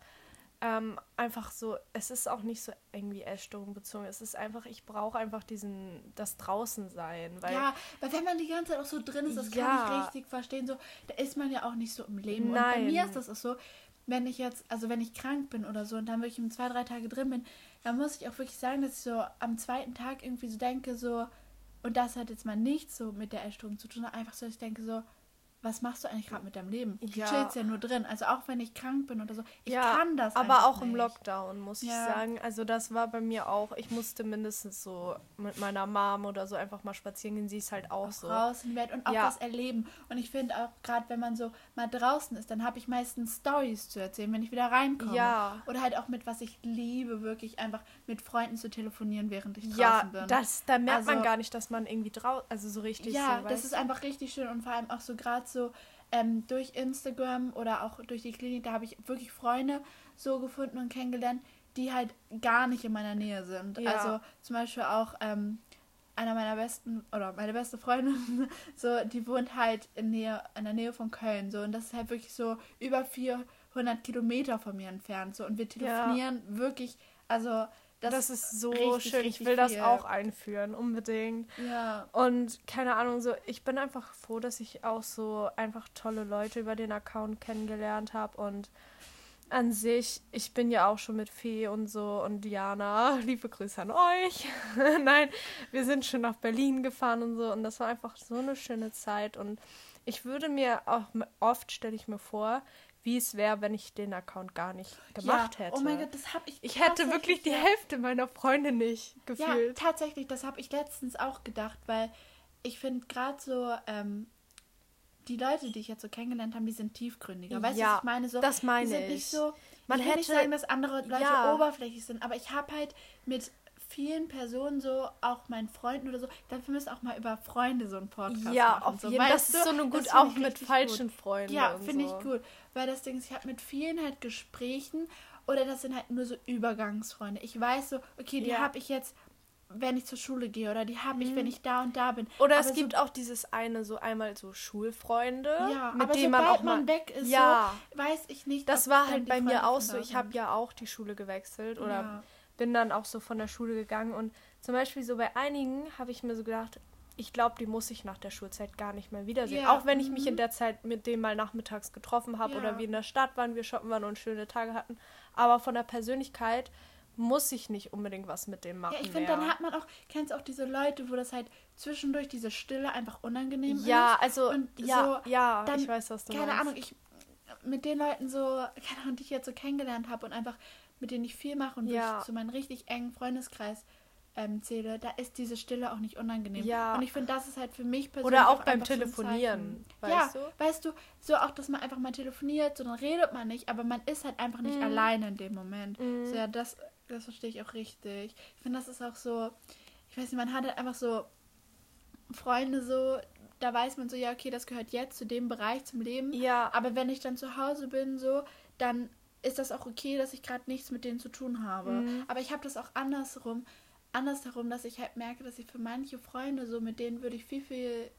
Ähm, einfach so, es ist auch nicht so irgendwie Essstörung bezogen. Es ist einfach, ich brauche einfach diesen, das Draußensein. Weil Ja, weil wenn man die ganze Zeit auch so drin ist, das kann Ja. ich richtig verstehen, so, da ist man ja auch nicht so im Leben. Und bei Nein. mir ist das auch so, wenn ich jetzt, also wenn ich krank bin oder so und dann wirklich um zwei, drei Tage drin bin, dann muss ich auch wirklich sagen, dass ich so am zweiten Tag irgendwie so denke, so, und das hat jetzt mal nichts so mit der Essstörung zu tun, einfach so, dass ich denke so, was machst du eigentlich gerade mit deinem Leben? Du Ja. chillst ja nur drin. Also auch wenn ich krank bin oder so, ich ja, kann das aber auch im nicht. Lockdown, muss ich Ja. sagen. Also das war bei mir auch, ich musste mindestens so mit meiner Mom oder so einfach mal spazieren gehen. Sie ist halt auch, auch so. die Welt und auch Ja. was erleben. Und ich finde auch, gerade wenn man so mal draußen ist, dann habe ich meistens Stories zu erzählen, wenn ich wieder reinkomme. Ja. Oder halt auch mit, was ich liebe, wirklich einfach mit Freunden zu telefonieren, während ich draußen Ja, bin. das, da merkt man Also- gar nicht, dass man irgendwie draußen, also so richtig ja, so, das ist einfach richtig schön und vor allem auch so gerade so ähm, durch Instagram oder auch durch die Klinik, da habe ich wirklich Freunde so gefunden und kennengelernt, die halt gar nicht in meiner Nähe sind. Ja. Also zum Beispiel auch ähm, einer meiner besten oder meine beste Freundin, [LAUGHS] so die wohnt halt in Nähe in der Nähe von Köln so und das ist halt wirklich so über 400 Kilometer von mir entfernt so und wir telefonieren wirklich, also das, Das, ist so richtig, schön. Ich richtig will das viel. auch einführen, unbedingt. ja Und keine Ahnung, so ich bin einfach froh, dass ich auch so einfach tolle Leute über den Account kennengelernt habe und an sich, ich bin ja auch schon mit Fee und so und Diana, [LAUGHS] liebe Grüße an euch. [LAUGHS] Nein, wir sind schon nach Berlin gefahren und so und das war einfach so eine schöne Zeit und ich würde mir auch oft, stelle ich mir vor, wie es wäre, wenn ich den Account gar nicht gemacht ja. hätte. Oh mein Gott, das habe ich. Ich hätte wirklich die Hälfte meiner Freunde nicht gefühlt. Ja, tatsächlich, das habe ich letztens auch gedacht, weil ich finde gerade so ähm, die Leute, die ich jetzt so kennengelernt habe, die sind tiefgründiger. Weißt du, ja, was ich meine? So, das meine die sind ich. Nicht so, Man ich will hätte, nicht sagen, dass andere Leute ja. oberflächlich sind, aber ich habe halt mit vielen Personen so, auch meinen Freunden oder so, dafür müssen auch mal über Freunde so einen Podcast ja, machen. Ja, auf jeden Fall. Das ist so eine gut, auch mit falschen gut. Freunden. Ja, finde so. ich gut. Weil das Ding ist, ich habe mit vielen halt Gesprächen oder das sind halt nur so Übergangsfreunde. Ich weiß so, okay, die ja. habe ich jetzt wenn ich zur Schule gehe oder die habe ich, mhm. wenn ich da und da bin. Oder aber es gibt auch dieses eine, so einmal so Schulfreunde, ja, mit denen man auch mal man weg ist, ja, so, weiß ich nicht. Das war halt bei mir auch so. Ich habe ja auch die Schule gewechselt oder ja. Bin dann auch so von der Schule gegangen und zum Beispiel so bei einigen habe ich mir so gedacht, ich glaube, die muss ich nach der Schulzeit gar nicht mehr wiedersehen. Ja. Auch wenn ich mich in mhm. der Zeit mit dem mal nachmittags getroffen habe ja. oder wir in der Stadt waren, wir shoppen waren und schöne Tage hatten. Aber von der Persönlichkeit muss ich nicht unbedingt was mit dem machen. Ja, ich finde, dann hat man auch, kennst du auch diese Leute, wo das halt zwischendurch diese Stille einfach unangenehm ja, ist. Ja, also, und ja, so, ja, dann, ich weiß, was du keine meinst. Keine Ahnung, ich mit den Leuten so, [LAUGHS] keine Ahnung, die ich jetzt so kennengelernt habe und einfach mit denen ich viel mache und ja. ich zu meinem richtig engen Freundeskreis ähm, zähle, da ist diese Stille auch nicht unangenehm. Ja. Und ich finde, das ist halt für mich persönlich. Oder auch, auch beim Telefonieren, weißt ja, du? Weißt du, so auch, dass man einfach mal telefoniert, so dann redet man nicht, aber man ist halt einfach nicht mhm. alleine in dem Moment. Mhm. So, ja, das das verstehe ich auch richtig. Ich finde, das ist auch so, ich weiß nicht, man hat halt einfach so Freunde so, da weiß man so, ja, okay, das gehört jetzt zu dem Bereich, zum Leben. Ja. Aber wenn ich dann zu Hause bin, so, dann ist das auch okay, dass ich gerade nichts mit denen zu tun habe. Mhm. Aber ich habe das auch andersrum, andersherum, dass ich halt merke, dass ich für manche Freunde so, mit denen würde ich viel, viel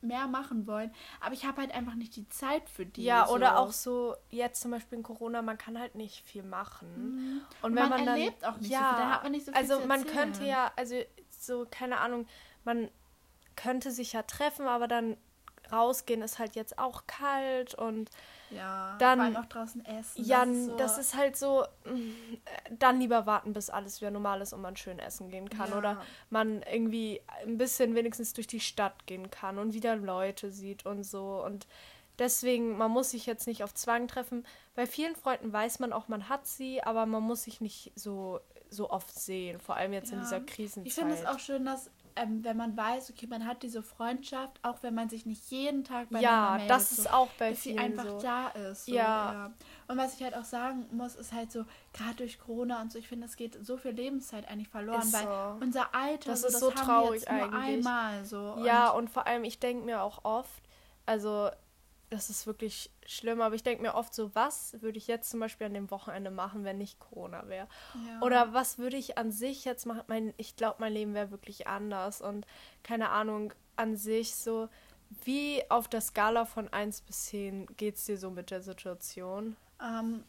mehr machen wollen. Aber ich habe halt einfach nicht die Zeit für die. Ja, so. oder auch so, jetzt zum Beispiel in Corona, man kann halt nicht viel machen. Mhm. Und wenn man, man erlebt dann, auch nicht ja, so viel, dann hat man nicht so viel Also man könnte ja, also so, keine Ahnung, man könnte sich ja treffen, aber dann rausgehen ist halt jetzt auch kalt und ja, dann vor allem auch draußen essen. Ja, das ist, so das ist halt so, mm, dann lieber warten, bis alles wieder normal ist und man schön essen gehen kann. Ja. Oder man irgendwie ein bisschen wenigstens durch die Stadt gehen kann und wieder Leute sieht und so. Und deswegen, man muss sich jetzt nicht auf Zwang treffen. Bei vielen Freunden weiß man auch, man hat sie, aber man muss sich nicht so, so oft sehen, vor allem jetzt ja. in dieser Krisenzeit. Ich finde es auch schön, dass ähm, wenn man weiß, okay, man hat diese Freundschaft, auch wenn man sich nicht jeden Tag bei Ja, meldet, das ist so, auch bei dass vielen sie einfach so. da ist. So, ja. ja. Und was ich halt auch sagen muss, ist halt so, gerade durch Corona und so, ich finde, es geht so viel Lebenszeit eigentlich verloren, ist weil so. unser Alter, das so, ist das so traurig eigentlich. Nur einmal so. Ja, und, und vor allem, ich denke mir auch oft, also das ist wirklich schlimm, aber ich denke mir oft so, was würde ich jetzt zum Beispiel an dem Wochenende machen, wenn nicht Corona wäre? Ja. Oder was würde ich an sich jetzt machen? Mein, ich glaube, mein Leben wäre wirklich anders und keine Ahnung, an sich so, wie auf der Skala von 1 bis 10 geht es dir so mit der Situation? Ähm,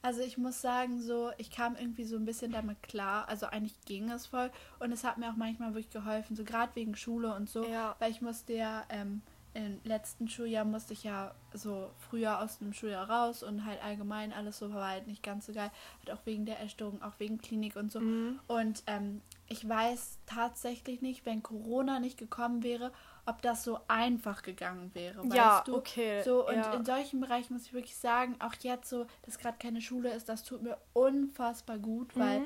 also ich muss sagen, so, ich kam irgendwie so ein bisschen damit klar. Also eigentlich ging es voll und es hat mir auch manchmal wirklich geholfen, so gerade wegen Schule und so, ja. weil ich musste ja ähm, im letzten Schuljahr musste ich ja so früher aus dem Schuljahr raus und halt allgemein alles so war halt nicht ganz so geil. Halt auch wegen der Erstörung, auch wegen Klinik und so. Mhm. Und ähm, ich weiß tatsächlich nicht, wenn Corona nicht gekommen wäre, ob das so einfach gegangen wäre. Ja, du? okay. So, und ja. in solchen Bereichen muss ich wirklich sagen, auch jetzt so, dass gerade keine Schule ist, das tut mir unfassbar gut, mhm. weil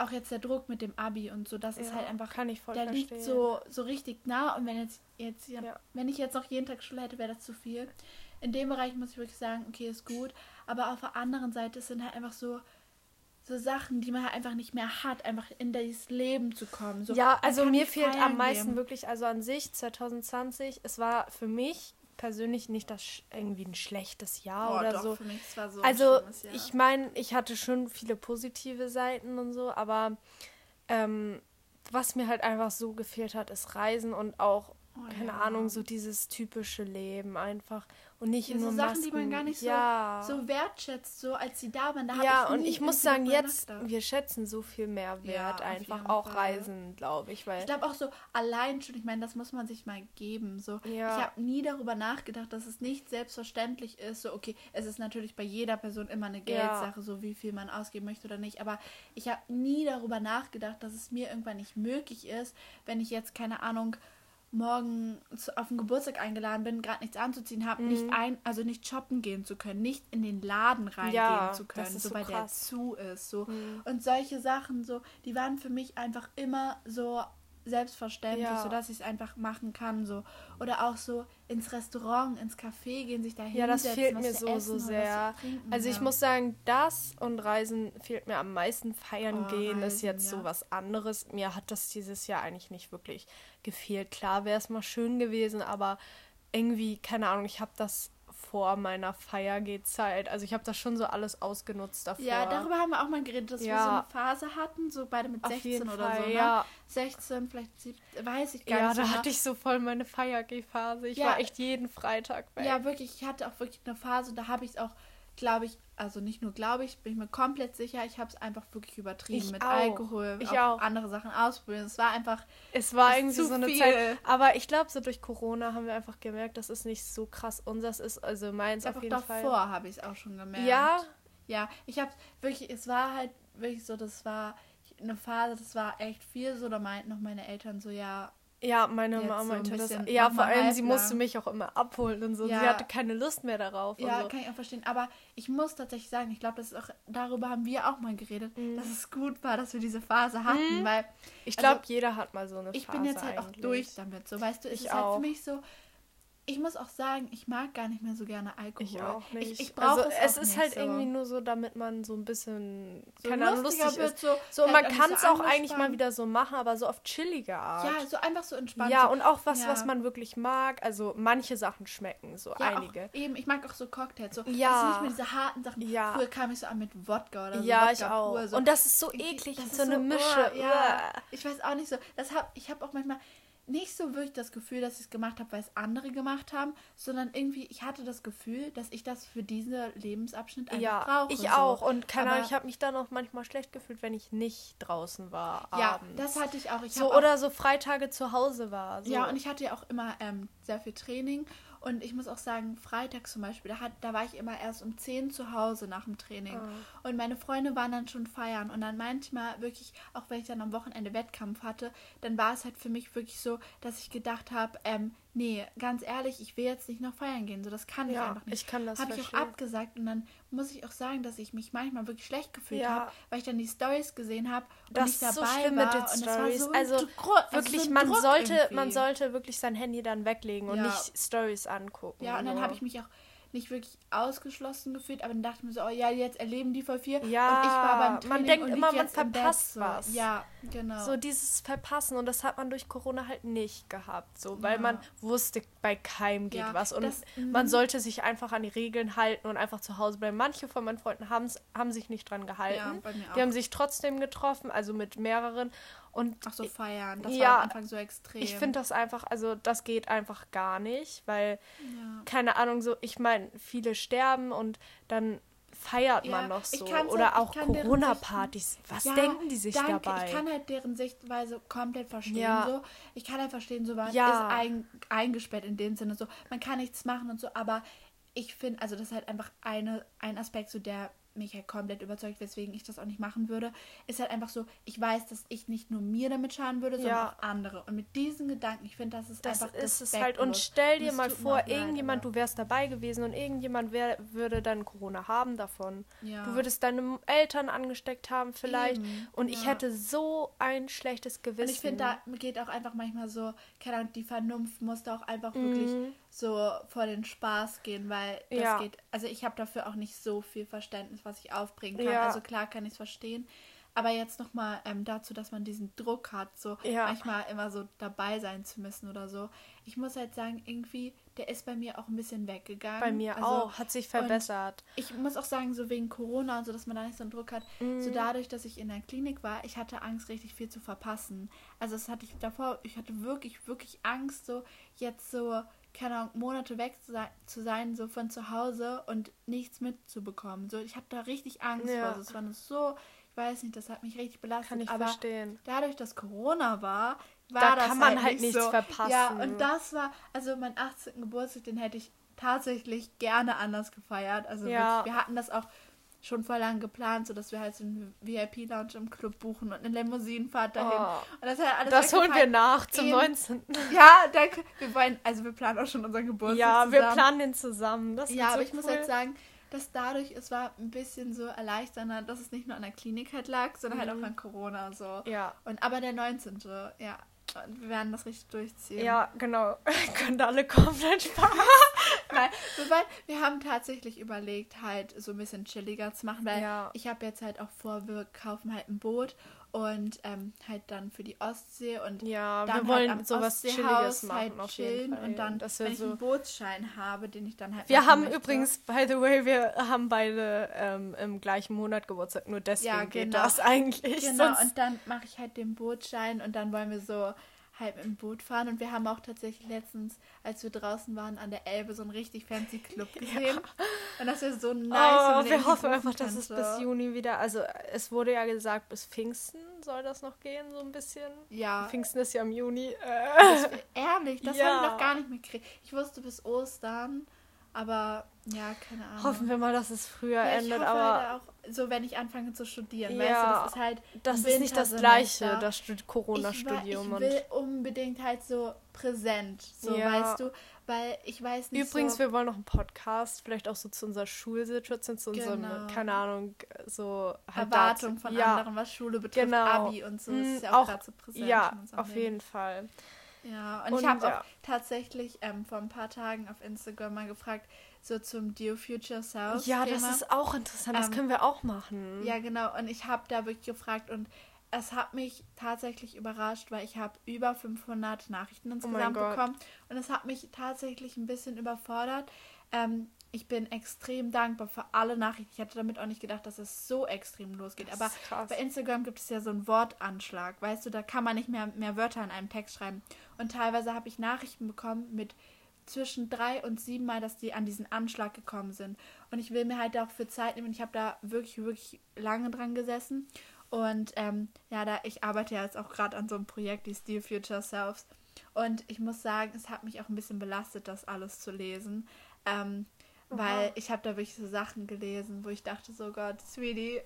auch jetzt der Druck mit dem Abi und so, das ja, ist halt einfach, kann ich voll der verstehen. liegt so, so richtig nah und wenn jetzt, jetzt ja, ja. wenn ich jetzt noch jeden Tag Schule hätte, wäre das zu viel. In dem Bereich muss ich wirklich sagen, okay, ist gut, aber auf der anderen Seite sind halt einfach so so Sachen, die man halt einfach nicht mehr hat, einfach in dieses Leben zu kommen. So, ja, also mir fehlt am meisten geben. wirklich, also an sich 2020, es war für mich persönlich nicht das irgendwie ein schlechtes Jahr oh, oder doch, so. Für mich war so also ich meine, ich hatte schon viele positive Seiten und so, aber ähm, was mir halt einfach so gefehlt hat, ist Reisen und auch, oh, keine ja. Ahnung, so dieses typische Leben einfach. Und nicht Ja, nur so Sachen, Masken. die man gar nicht so, ja. so wertschätzt, so als sie da waren. Da ja, ich und ich muss sagen, jetzt, nachgedacht. wir schätzen so viel mehr Ja, Wert auf einfach, auch Fall. Reisen, glaube ich, weil Ich glaube auch so allein schon, ich meine, das muss man sich mal geben. So, Ja. ich habe nie darüber nachgedacht, dass es nicht selbstverständlich ist. So, okay, es ist natürlich bei jeder Person immer eine Ja. Geldsache, so wie viel man ausgeben möchte oder nicht. Aber ich habe nie darüber nachgedacht, dass es mir irgendwann nicht möglich ist, wenn ich jetzt keine Ahnung morgen zu, auf den Geburtstag eingeladen bin, gerade nichts anzuziehen habe, Mhm. nicht ein, also nicht shoppen gehen zu können, nicht in den Laden reingehen Ja, zu können, so, so weil der zu ist, so Mhm. und solche Sachen so, die waren für mich einfach immer so selbstverständlich, Ja. so dass ich es einfach machen kann, so oder auch so ins Restaurant, ins Café gehen, sich da Ja, das fehlt mir so, so sehr. trinken, Also ich ja. muss sagen, das und Reisen fehlt mir am meisten. Feiern Oh, gehen ist Reisen, jetzt ja. so was anderes. Mir hat das dieses Jahr eigentlich nicht wirklich gefehlt. Klar wäre es mal schön gewesen, aber irgendwie, keine Ahnung, ich habe das vor meiner Feiergehzeit. Also ich habe das schon so alles ausgenutzt davor. Ja, darüber haben wir auch mal geredet, dass wir so Ja. eine Phase hatten, so beide mit Auf 16 jeden oder Fall, so, ne? ja. 16, vielleicht 17, weiß ich gar Ja, nicht. so da genau. hatte ich so voll meine Feiergehphase. Ich Ja. war echt jeden Freitag weg. Ja, wirklich, ich hatte auch wirklich eine Phase, da habe ich es auch, glaube ich, also nicht nur glaube ich, bin ich mir komplett sicher, ich habe es einfach wirklich übertrieben Ich mit auch. Alkohol, Ich auch auch. andere Sachen ausprobieren. Es war einfach, Es war irgendwie zu so eine viel. Zeit. Aber ich glaube, so durch Corona haben wir einfach gemerkt, dass es nicht so krass unseres ist. Also meins auf einfach jeden Fall. davor habe ich es auch schon gemerkt. Ja, Ja, ich habe wirklich, es war halt wirklich so, das war eine Phase, das war echt viel so, da meinten noch meine Eltern so, ja, ja, meine Jetzt Mama so ein meinte das. bisschen Ja, vor allem, sie musste mich auch immer abholen und so. Ja. Sie hatte keine Lust mehr darauf. ja, so. kann ich auch verstehen. Aber ich muss tatsächlich sagen, ich glaube, das ist auch, darüber haben wir auch mal geredet, Mhm. dass es gut war, dass wir diese Phase hatten, weil Ich also, glaube, jeder hat mal so eine ich Phase bin jetzt halt auch eigentlich. durch damit. So, weißt du, es Ich ist halt auch. für mich so. Ich muss auch sagen, ich mag gar nicht mehr so gerne Alkohol. Ich auch nicht. Ich, ich brauche also, es, es ist halt so. irgendwie nur so, damit man so ein bisschen, so keine Ahnung, lustig wird, ist. So, So, und man kann es auch eigentlich mal wieder so machen, aber so auf chillige Art. Ja, so einfach so entspannt. Ja, so, und auch was, Ja. was man wirklich mag. Also manche Sachen schmecken, so Ja, einige. Auch, eben, ich mag auch so Cocktails. So, Ja. Das sind nicht mehr diese harten Sachen. Ja. Früher kam ich so an mit Wodka oder so. Ja, Wodka ich auch. Pur, so. Und das ist so eklig, das so ist eine so, Mische. Oh, ja. Ich weiß auch nicht so. Das hab, ich habe auch manchmal nicht so wirklich das Gefühl, dass ich es gemacht habe, weil es andere gemacht haben, sondern irgendwie, ich hatte das Gefühl, dass ich das für diesen Lebensabschnitt einfach Ja, brauche. ich so. auch. Und keine Ahnung, ich habe mich dann auch manchmal schlecht gefühlt, wenn ich nicht draußen war. Ja, abends. das hatte ich auch. Ich so hab auch oder so Freitage zu Hause war. So. Ja, und ich hatte ja auch immer ähm, sehr viel Training. Und ich muss auch sagen, Freitag zum Beispiel, da, hat, da war ich immer erst um 10 zu Hause nach dem Training. Ah. Und meine Freunde waren dann schon feiern. Und dann manchmal wirklich, auch wenn ich dann am Wochenende Wettkampf hatte, dann war es halt für mich wirklich so, dass ich gedacht habe, ähm, nee, ganz ehrlich, ich will jetzt nicht noch feiern gehen. So, das kann ich Ja, einfach nicht. ich kann das Habe ich auch abgesagt. Und dann muss ich auch sagen, dass ich mich manchmal wirklich schlecht gefühlt Ja. habe, weil ich dann die Stories gesehen habe und Das nicht dabei so schlimm war. mit den und das war Stories. so Also Druck- also wirklich, so man Druck sollte, irgendwie. man sollte wirklich sein Handy dann weglegen und Ja. nicht Stories angucken. Ja, und dann habe ich mich auch nicht wirklich ausgeschlossen gefühlt, aber dann dachte ich mir so, oh ja, jetzt erleben die voll viel. Ja, und ich war beim man Training denkt und lieg immer, man verpasst so. was. Ja, genau. So dieses Verpassen und das hat man durch Corona halt nicht gehabt, so weil Ja. man wusste, bei keinem geht Ja, was und das- man mhm. sollte sich einfach an die Regeln halten und einfach zu Hause bleiben. Manche von meinen Freunden haben's, haben sich nicht dran gehalten. Ja. Die haben sich trotzdem getroffen, also mit mehreren und Ach so, feiern. Das Ja, war am Anfang so extrem. ich finde das einfach, also das geht einfach gar nicht, weil Ja. keine Ahnung, so ich meine, viele sterben und dann feiert man Ja, noch ich so oder halt- auch Corona-Partys. Was Ja, denken die sich danke. dabei? Ich kann halt deren Sichtweise komplett verstehen. Ja. So. Ich kann halt verstehen, so man Ja. ist ein, eingesperrt in dem Sinne. So. Man kann nichts machen und so, aber ich finde, also das ist halt einfach eine, ein Aspekt, so der mich halt komplett überzeugt, weswegen ich das auch nicht machen würde, ist halt einfach so, ich weiß, dass ich nicht nur mir damit schaden würde, sondern Ja. auch andere. Und mit diesen Gedanken, ich finde, das ist Das einfach ist es halt. Und stell dir mal vor, leid, irgendjemand, du wärst dabei gewesen und irgendjemand wär, würde dann Corona haben davon. Ja. Du würdest deine Eltern angesteckt haben vielleicht. Eben, Und ich ja. hätte so ein schlechtes Gewissen. Und ich finde, da geht auch einfach manchmal so, keine Ahnung, die Vernunft muss da auch einfach wirklich Mhm. So vor den Spaß gehen, weil das Ja. geht, also ich habe dafür auch nicht so viel Verständnis, was ich aufbringen kann. Ja. Also klar kann ich es verstehen. Aber jetzt nochmal ähm, dazu, dass man diesen Druck hat, so Ja. manchmal immer so dabei sein zu müssen oder so. Ich muss halt sagen, irgendwie, der ist bei mir auch ein bisschen weggegangen. bei mir Also, auch, hat sich verbessert. ich muss auch sagen, so wegen Corona und so, dass man da nicht so einen Druck hat. Mhm. So dadurch, dass ich in der Klinik war, ich hatte Angst, richtig viel zu verpassen. Also das hatte ich davor, ich hatte wirklich, wirklich Angst, so jetzt so keine Ahnung, Monate weg zu sein, zu sein, so von zu Hause und nichts mitzubekommen. So, ich habe da richtig Angst Ja. vor. Es war so, ich weiß nicht, das hat mich richtig belastet. Kann ich aber verstehen. dadurch, dass Corona war, war Da das kann man halt, halt nicht nichts so. verpassen. Ja, und das war, also mein 18. Geburtstag, den hätte ich tatsächlich gerne anders gefeiert. Also Ja. wirklich, wir hatten das auch schon voll lang geplant, sodass wir halt so einen VIP-Lounge im Club buchen und eine Limousinenfahrt dahin. Oh, Und das, hat alles das holen wir nach zum Eben. 19. Ja, danke. Wir wollen, also wir planen auch schon unseren Geburtstag Ja, wir zusammen. planen den zusammen. Das Ja, so aber ich muss cool. halt sagen, dass dadurch, es war ein bisschen so erleichternder, dass es nicht nur an der Klinik halt lag, sondern halt Mhm. auch an Corona so. Ja. Und aber der 19. Ja, und wir werden das richtig durchziehen. Ja, genau. [LAUGHS] Könnt alle kommen, dann Spaß. Nein, wobei, wir haben tatsächlich überlegt, halt so ein bisschen chilliger zu machen, weil Ja. ich habe jetzt halt auch vor, wir kaufen halt ein Boot und ähm, halt dann für die Ostsee und Ja, dann wir wollen halt am sowas Ostseehaus Chilliges machen halt chillen und dann, dass wenn wir ich so einen Bootsschein habe, den ich dann halt Wir haben möchte. übrigens, by the way, wir haben beide ähm, im gleichen Monat Geburtstag. Nur deswegen Ja, geht genau. das [LAUGHS] eigentlich. Genau, und dann mache ich halt den Bootschein und dann wollen wir so mit dem Boot fahren. Und wir haben auch tatsächlich letztens, als wir draußen waren, an der Elbe so einen richtig fancy Club [LAUGHS] gesehen. Und das wäre so nice. oh, wir hoffen einfach, dass es bis. Juni wieder. Also, es wurde ja gesagt, bis Pfingsten soll das noch gehen, so ein bisschen. Ja, Pfingsten ist ja im Juni. Äh, das ehrlich, das Ja. habe ich noch [LAUGHS] gar nicht mitgekriegt. Ich wusste bis Ostern, aber ja, keine Ahnung. hoffen wir mal, dass es früher Ja, ich endet. hoffe aber halt auch, so wenn ich anfange zu studieren, Ja, weißt du, das ist halt das ist nicht das. Gleiche, das Ich, Corona-Studium. ich und will unbedingt halt so präsent, so Ja. weißt du, weil ich weiß nicht Übrigens, so, wir wollen noch einen Podcast, vielleicht auch so zu unserer Schulsituation, zu unserem, Genau. keine Ahnung, so halt Erwartung dazu- von anderen, was Schule betrifft, Genau. Abi und so, das ist ja auch- auch gerade so präsent Ja, auf jeden Fall. Ja, und, Und ich habe ja. auch tatsächlich ähm, vor ein paar Tagen auf Instagram mal gefragt, so zum Dear Future Self. Ja, das Thema. ist auch interessant, das Ähm, können wir auch machen. Ja, genau. Und ich habe da wirklich gefragt und es hat mich tatsächlich überrascht, weil ich habe über 500 Nachrichten insgesamt Oh bekommen und es hat mich tatsächlich ein bisschen überfordert. Ähm, ich bin extrem dankbar für alle Nachrichten. Ich hatte damit auch nicht gedacht, dass es so extrem losgeht. Aber krass. bei Instagram gibt es ja so einen Wortanschlag. Weißt du, da kann man nicht mehr, mehr Wörter in einem Text schreiben. Und teilweise habe ich Nachrichten bekommen mit zwischen drei und sieben Mal, dass die an diesen Anschlag gekommen sind. Und ich will mir halt dafür Zeit nehmen. Ich habe da wirklich, wirklich lange dran gesessen. Und ähm, ja, da ich arbeite ja jetzt auch gerade an so einem Projekt, die Steel Future Selves. Und ich muss sagen, es hat mich auch ein bisschen belastet, das alles zu lesen. Ähm, weil ich habe da wirklich so Sachen gelesen, wo ich dachte, so Gott, Sweetie,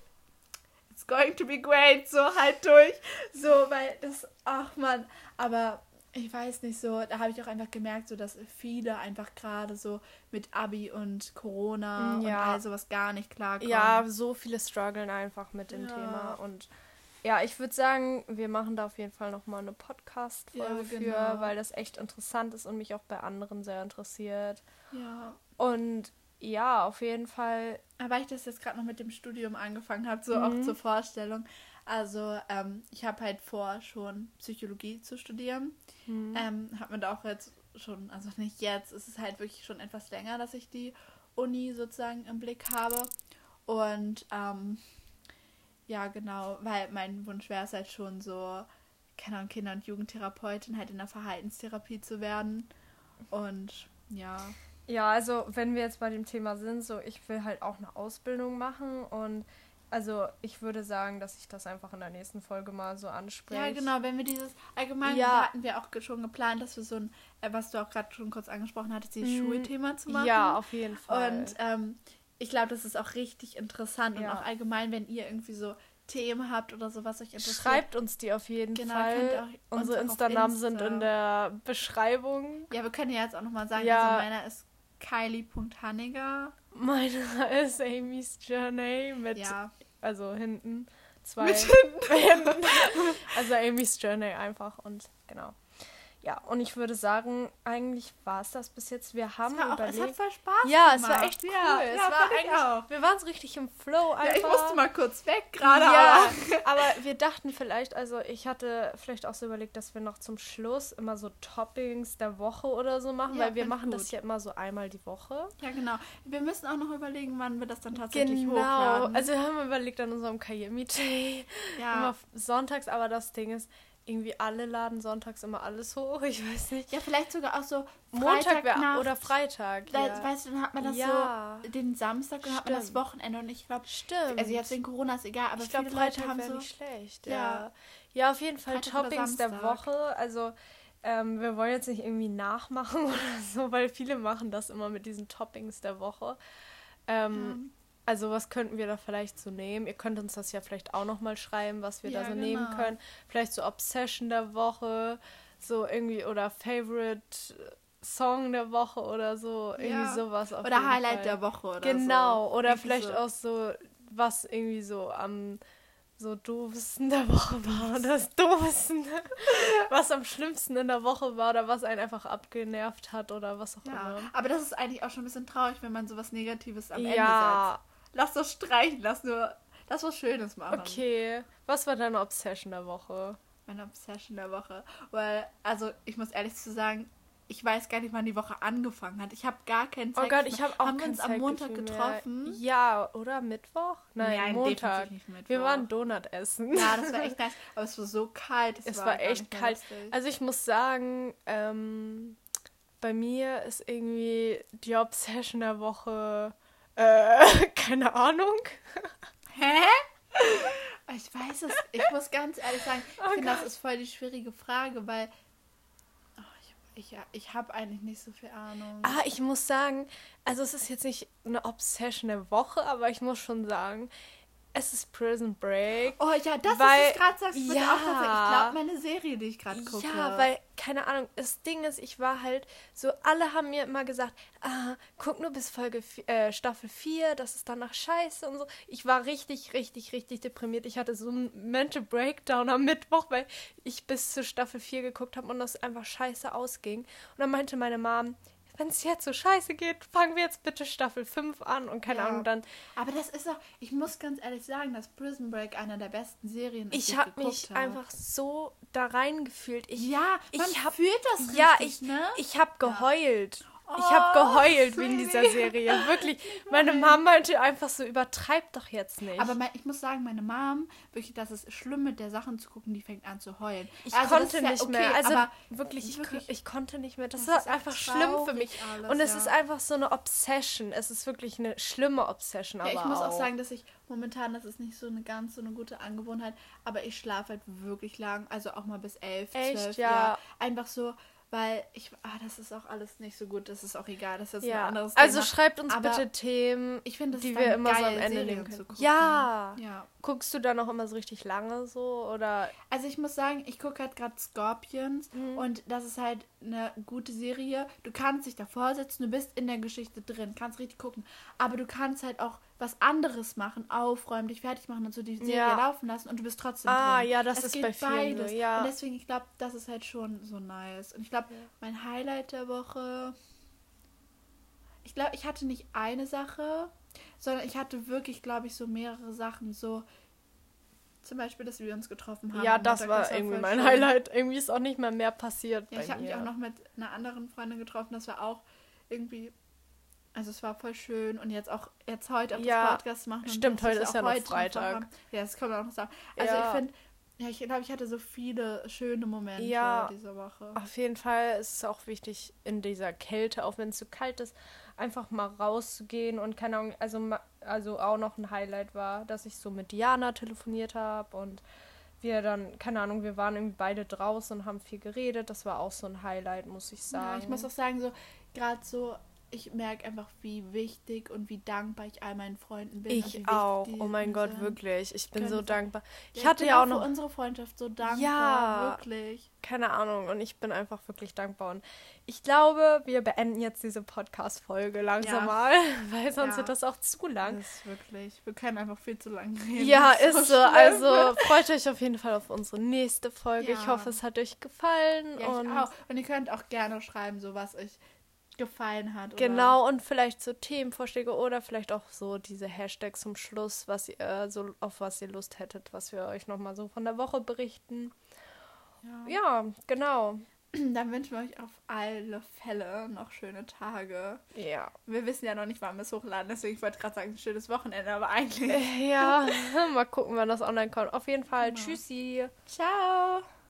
it's going to be great, so halt durch. So, weil das, ach man, aber ich weiß nicht so, da habe ich auch einfach gemerkt, so dass viele einfach gerade so mit Abi und Corona Ja. und all sowas gar nicht klarkommen. Ja, so viele strugglen einfach mit dem Ja. Thema und ja, ich würde sagen, wir machen da auf jeden Fall nochmal eine Podcast-Folge Ja, für, genau. weil das echt interessant ist und mich auch bei anderen sehr interessiert. ja. Und ja, auf jeden Fall, Aber weil ich das jetzt gerade noch mit dem Studium angefangen habe, so auch Mhm. zur Vorstellung. Also, ähm, ich habe halt vor, schon Psychologie zu studieren. hm, Ähm, hat man da auch jetzt schon, also nicht jetzt, es ist halt wirklich schon etwas länger, dass ich die Uni sozusagen im Blick habe. Und ähm, ja, genau, weil mein Wunsch wäre es halt schon so, keine Ahnung, Kinder- und Jugendtherapeutin halt in der Verhaltenstherapie zu werden. Und ja, ja, also wenn wir jetzt bei dem Thema sind, so ich will halt auch eine Ausbildung machen und also ich würde sagen, dass ich das einfach in der nächsten Folge mal so anspreche. Ja, genau, wenn wir dieses allgemein, Ja. hatten wir auch schon geplant, dass wir so ein, äh, was du auch gerade schon kurz angesprochen hattest, dieses Mhm. Schulthema zu machen. Ja, auf jeden Fall. Und ähm, ich glaube, das ist auch richtig interessant Ja. und auch allgemein, wenn ihr irgendwie so Themen habt oder so, was euch interessiert. Schreibt uns die auf jeden Genau, Fall. Unsere Insta-Namen sind Insta- in der Beschreibung. Ja, wir können ja jetzt auch nochmal sagen, Ja. also meiner ist Kylie.hanniger. Meiner [LAUGHS] ist Amy's Journey mit, Ja. also hinten zwei. Mit hinten. [LAUGHS] also Amy's Journey einfach und genau. Ja, und ich würde sagen, eigentlich war es das bis jetzt. Wir haben Es, war auch, es überlegt. hat voll Spaß ja, gemacht. es war echt cool. Ja, es ja, war eigentlich, auch. wir waren so richtig im Flow einfach. Ja, ich musste mal kurz weg gerade, ja, aber... [LAUGHS] aber wir dachten vielleicht, also ich hatte vielleicht auch so überlegt, dass wir noch zum Schluss immer so Toppings der Woche oder so machen, Ja, weil wir machen das gut. ja immer so einmal die Woche. Ja, genau. Wir müssen auch noch überlegen, wann wir das dann tatsächlich Genau. hochladen. Also wir haben überlegt an unserem Day ja. immer sonntags, aber das Ding ist, irgendwie alle laden sonntags immer alles hoch. [LAUGHS] Ich weiß nicht. Ja, vielleicht sogar auch so Montag Freitagnacht. oder Freitag. Da, ja. Weißt du, dann hat man das Ja. so den Samstag und dann hat man das. Wochenende und ich glaube, Stimmt. also jetzt wegen Corona ist egal, aber ich glaube, Freitag haben so nicht schlecht. Ja. Ja. ja, auf jeden Fall Freitag Toppings der. Woche. Also, ähm, wir wollen jetzt nicht irgendwie nachmachen [LAUGHS] oder so, weil viele machen das immer mit diesen Toppings der Woche. Ähm, Also, was könnten wir da vielleicht so nehmen? Ihr könnt uns das ja vielleicht auch nochmal schreiben, was wir Ja, da so genau. nehmen können. Vielleicht so Obsession der Woche, so irgendwie, oder Favorite Song der Woche oder so. Irgendwie Ja. sowas. Oder Highlight Fall. der Woche oder Genau, so. oder Irgendwie vielleicht so. auch so, was irgendwie so am so doofsten der Woche war. Das [LAUGHS] doofsten, was am schlimmsten in der Woche war oder was einen einfach abgenervt hat oder was auch Ja, immer. aber das ist eigentlich auch schon ein bisschen traurig, wenn man sowas Negatives am Ende Ja, setzt. Lass das streichen, lass nur, lass was Schönes machen. okay. Was war deine Obsession der Woche? Meine Obsession der Woche. Weil, also ich muss ehrlich zu sagen, ich weiß gar nicht, wann die Woche angefangen hat. Ich habe gar keinen Oh Gott, ich habe auch Haben wir uns am Montag getroffen? Mehr. Ja, oder Mittwoch? Nein, Nein, Montag. Mittwoch. Wir waren Donut essen. Ja, das war [LAUGHS] echt nice. Aber es war so kalt. Es war, gar echt kalt. Also ich muss sagen, ähm, bei mir ist irgendwie die Obsession der Woche, äh, [LAUGHS] keine Ahnung. Hä? Ich weiß es. Ich muss ganz ehrlich sagen, ich Oh finde, das ist voll die schwierige Frage, weil oh, ich, ich, ich habe eigentlich nicht so viel Ahnung. Ah, ich muss sagen, also es ist jetzt nicht eine Obsession der Woche, aber ich muss schon sagen, es ist Prison Break. Oh ja, das Weil- ist gerade sagst, bitte ja. auch. Ich glaube, meine Serie, die ich gerade gucke. Ja, weil, keine Ahnung, das Ding ist, ich war halt so, alle haben mir immer gesagt, ah, guck nur bis Folge, äh, Staffel 4, das ist danach scheiße und so. Ich war richtig, richtig, richtig deprimiert. Ich hatte so einen Mental Breakdown am Mittwoch, weil ich bis zur Staffel 4 geguckt habe und das einfach scheiße ausging. Und dann meinte meine Mom, wenn es jetzt so scheiße geht, fangen wir jetzt bitte Staffel 5 an und keine Ja. Ahnung, dann Aber das ist auch, ich muss ganz ehrlich sagen, dass Prison Break einer der besten Serien ist, die ich habe mich hab. einfach so da reingefühlt. Ich, Ja, ich man hab- fühlt das richtig, ja, ich, ne? ich habe geheult. Ich Oh, habe geheult wegen dieser. Serie. [LAUGHS] Wirklich. Meine Mama meinte einfach so, übertreib doch jetzt nicht. Aber mein, ich muss sagen, meine Mom, wirklich, das ist schlimm, mit der Sachen zu gucken, die fängt an zu heulen. ich Also, konnte ist ja nicht okay, mehr. Also wirklich, ich, wirklich- ich konnte nicht mehr. Das, Das ist einfach schlimm für mich. alles, Und es ja. ist einfach so eine Obsession. Es ist wirklich eine schlimme Obsession. Ja, aber ich muss auch sagen, dass ich momentan, das ist nicht so eine ganz so eine gute Angewohnheit, aber ich schlafe halt wirklich lang, also auch mal bis elf, Echt, zwölf, ja. Einfach so, weil ich, ah, das ist auch alles nicht so gut, das ist auch egal, das ist jetzt ein ja. anderes Also Thema. schreibt uns Aber bitte Themen, ich finde, es die wir immer so am Ende nehmen zu können. gucken. Ja. Ja. Guckst du da noch immer so richtig lange so? Oder Also ich muss sagen, ich gucke halt gerade Scorpions Mhm. und das ist halt eine gute Serie. Du kannst dich davor setzen, du bist in der Geschichte drin, kannst richtig gucken. Aber du kannst halt auch was anderes machen, aufräumen, dich fertig machen und so die Serie Ja. laufen lassen und du bist trotzdem Ah, drin. ja, das es ist geht bei vielen so, beides. ja. Und deswegen, ich glaube, das ist halt schon so nice. Und ich glaube, mein Highlight der Woche... Ich glaube, ich hatte nicht eine Sache, sondern ich hatte wirklich, glaube ich, so mehrere Sachen. So zum Beispiel, dass wir uns getroffen haben. ja, das war irgendwie mein schön. Highlight. Irgendwie ist auch nicht mehr mehr passiert Ja, ich habe mich auch noch mit einer anderen Freundin getroffen. Das war auch irgendwie. Also es war voll schön und jetzt auch jetzt heute auch Ja, das Podcast machen. stimmt, wir heute ist ja noch Freitag. Ja, das kommt auch noch sagen. Also Ja. ich finde, ja, ich glaube, ich hatte so viele schöne Momente Ja. diese Woche. Auf jeden Fall ist es auch wichtig, in dieser Kälte, auch wenn es zu kalt ist, einfach mal rauszugehen und keine Ahnung, also, also auch noch ein Highlight war, dass ich so mit Diana telefoniert habe und wir dann, keine Ahnung, wir waren irgendwie beide draußen und haben viel geredet. Das war auch so ein Highlight, muss ich sagen. Ja, ich muss auch sagen, so gerade so, ich merke einfach, wie wichtig und wie dankbar ich all meinen Freunden bin. ich auch. Oh mein Gott, sind. wirklich. Ich bin Können so dankbar. Ja, Ich hatte bin ja auch für noch unsere Freundschaft so dankbar. Ja. Wirklich. keine Ahnung und ich bin einfach wirklich dankbar und ich glaube, wir beenden jetzt diese Podcast Folge langsam Ja. mal, [LAUGHS] weil sonst Ja. wird das auch zu lang. Das ist wirklich. Wir können einfach viel zu lange reden. Ja, ist so. schlimm. Also freut euch auf jeden Fall auf unsere nächste Folge. Ich Ja. hoffe, es hat euch gefallen. Ja, und ich auch. Und ihr könnt auch gerne schreiben, so was euch gefallen hat. Oder Genau, und vielleicht so Themenvorschläge oder vielleicht auch so diese Hashtags zum Schluss, was ihr äh, so auf was ihr Lust hättet, was wir euch nochmal so von der Woche berichten. Ja. Ja, genau. [CLEARS THROAT] Dann wünschen wir euch auf alle Fälle noch schöne Tage. Ja. Wir wissen ja noch nicht, wann wir es hochladen, deswegen ich wollte gerade sagen, ein schönes Wochenende, aber eigentlich. Ja, [LAUGHS] mal gucken, wann das online kommt. Auf jeden Fall. Genau. Tschüssi. Ciao!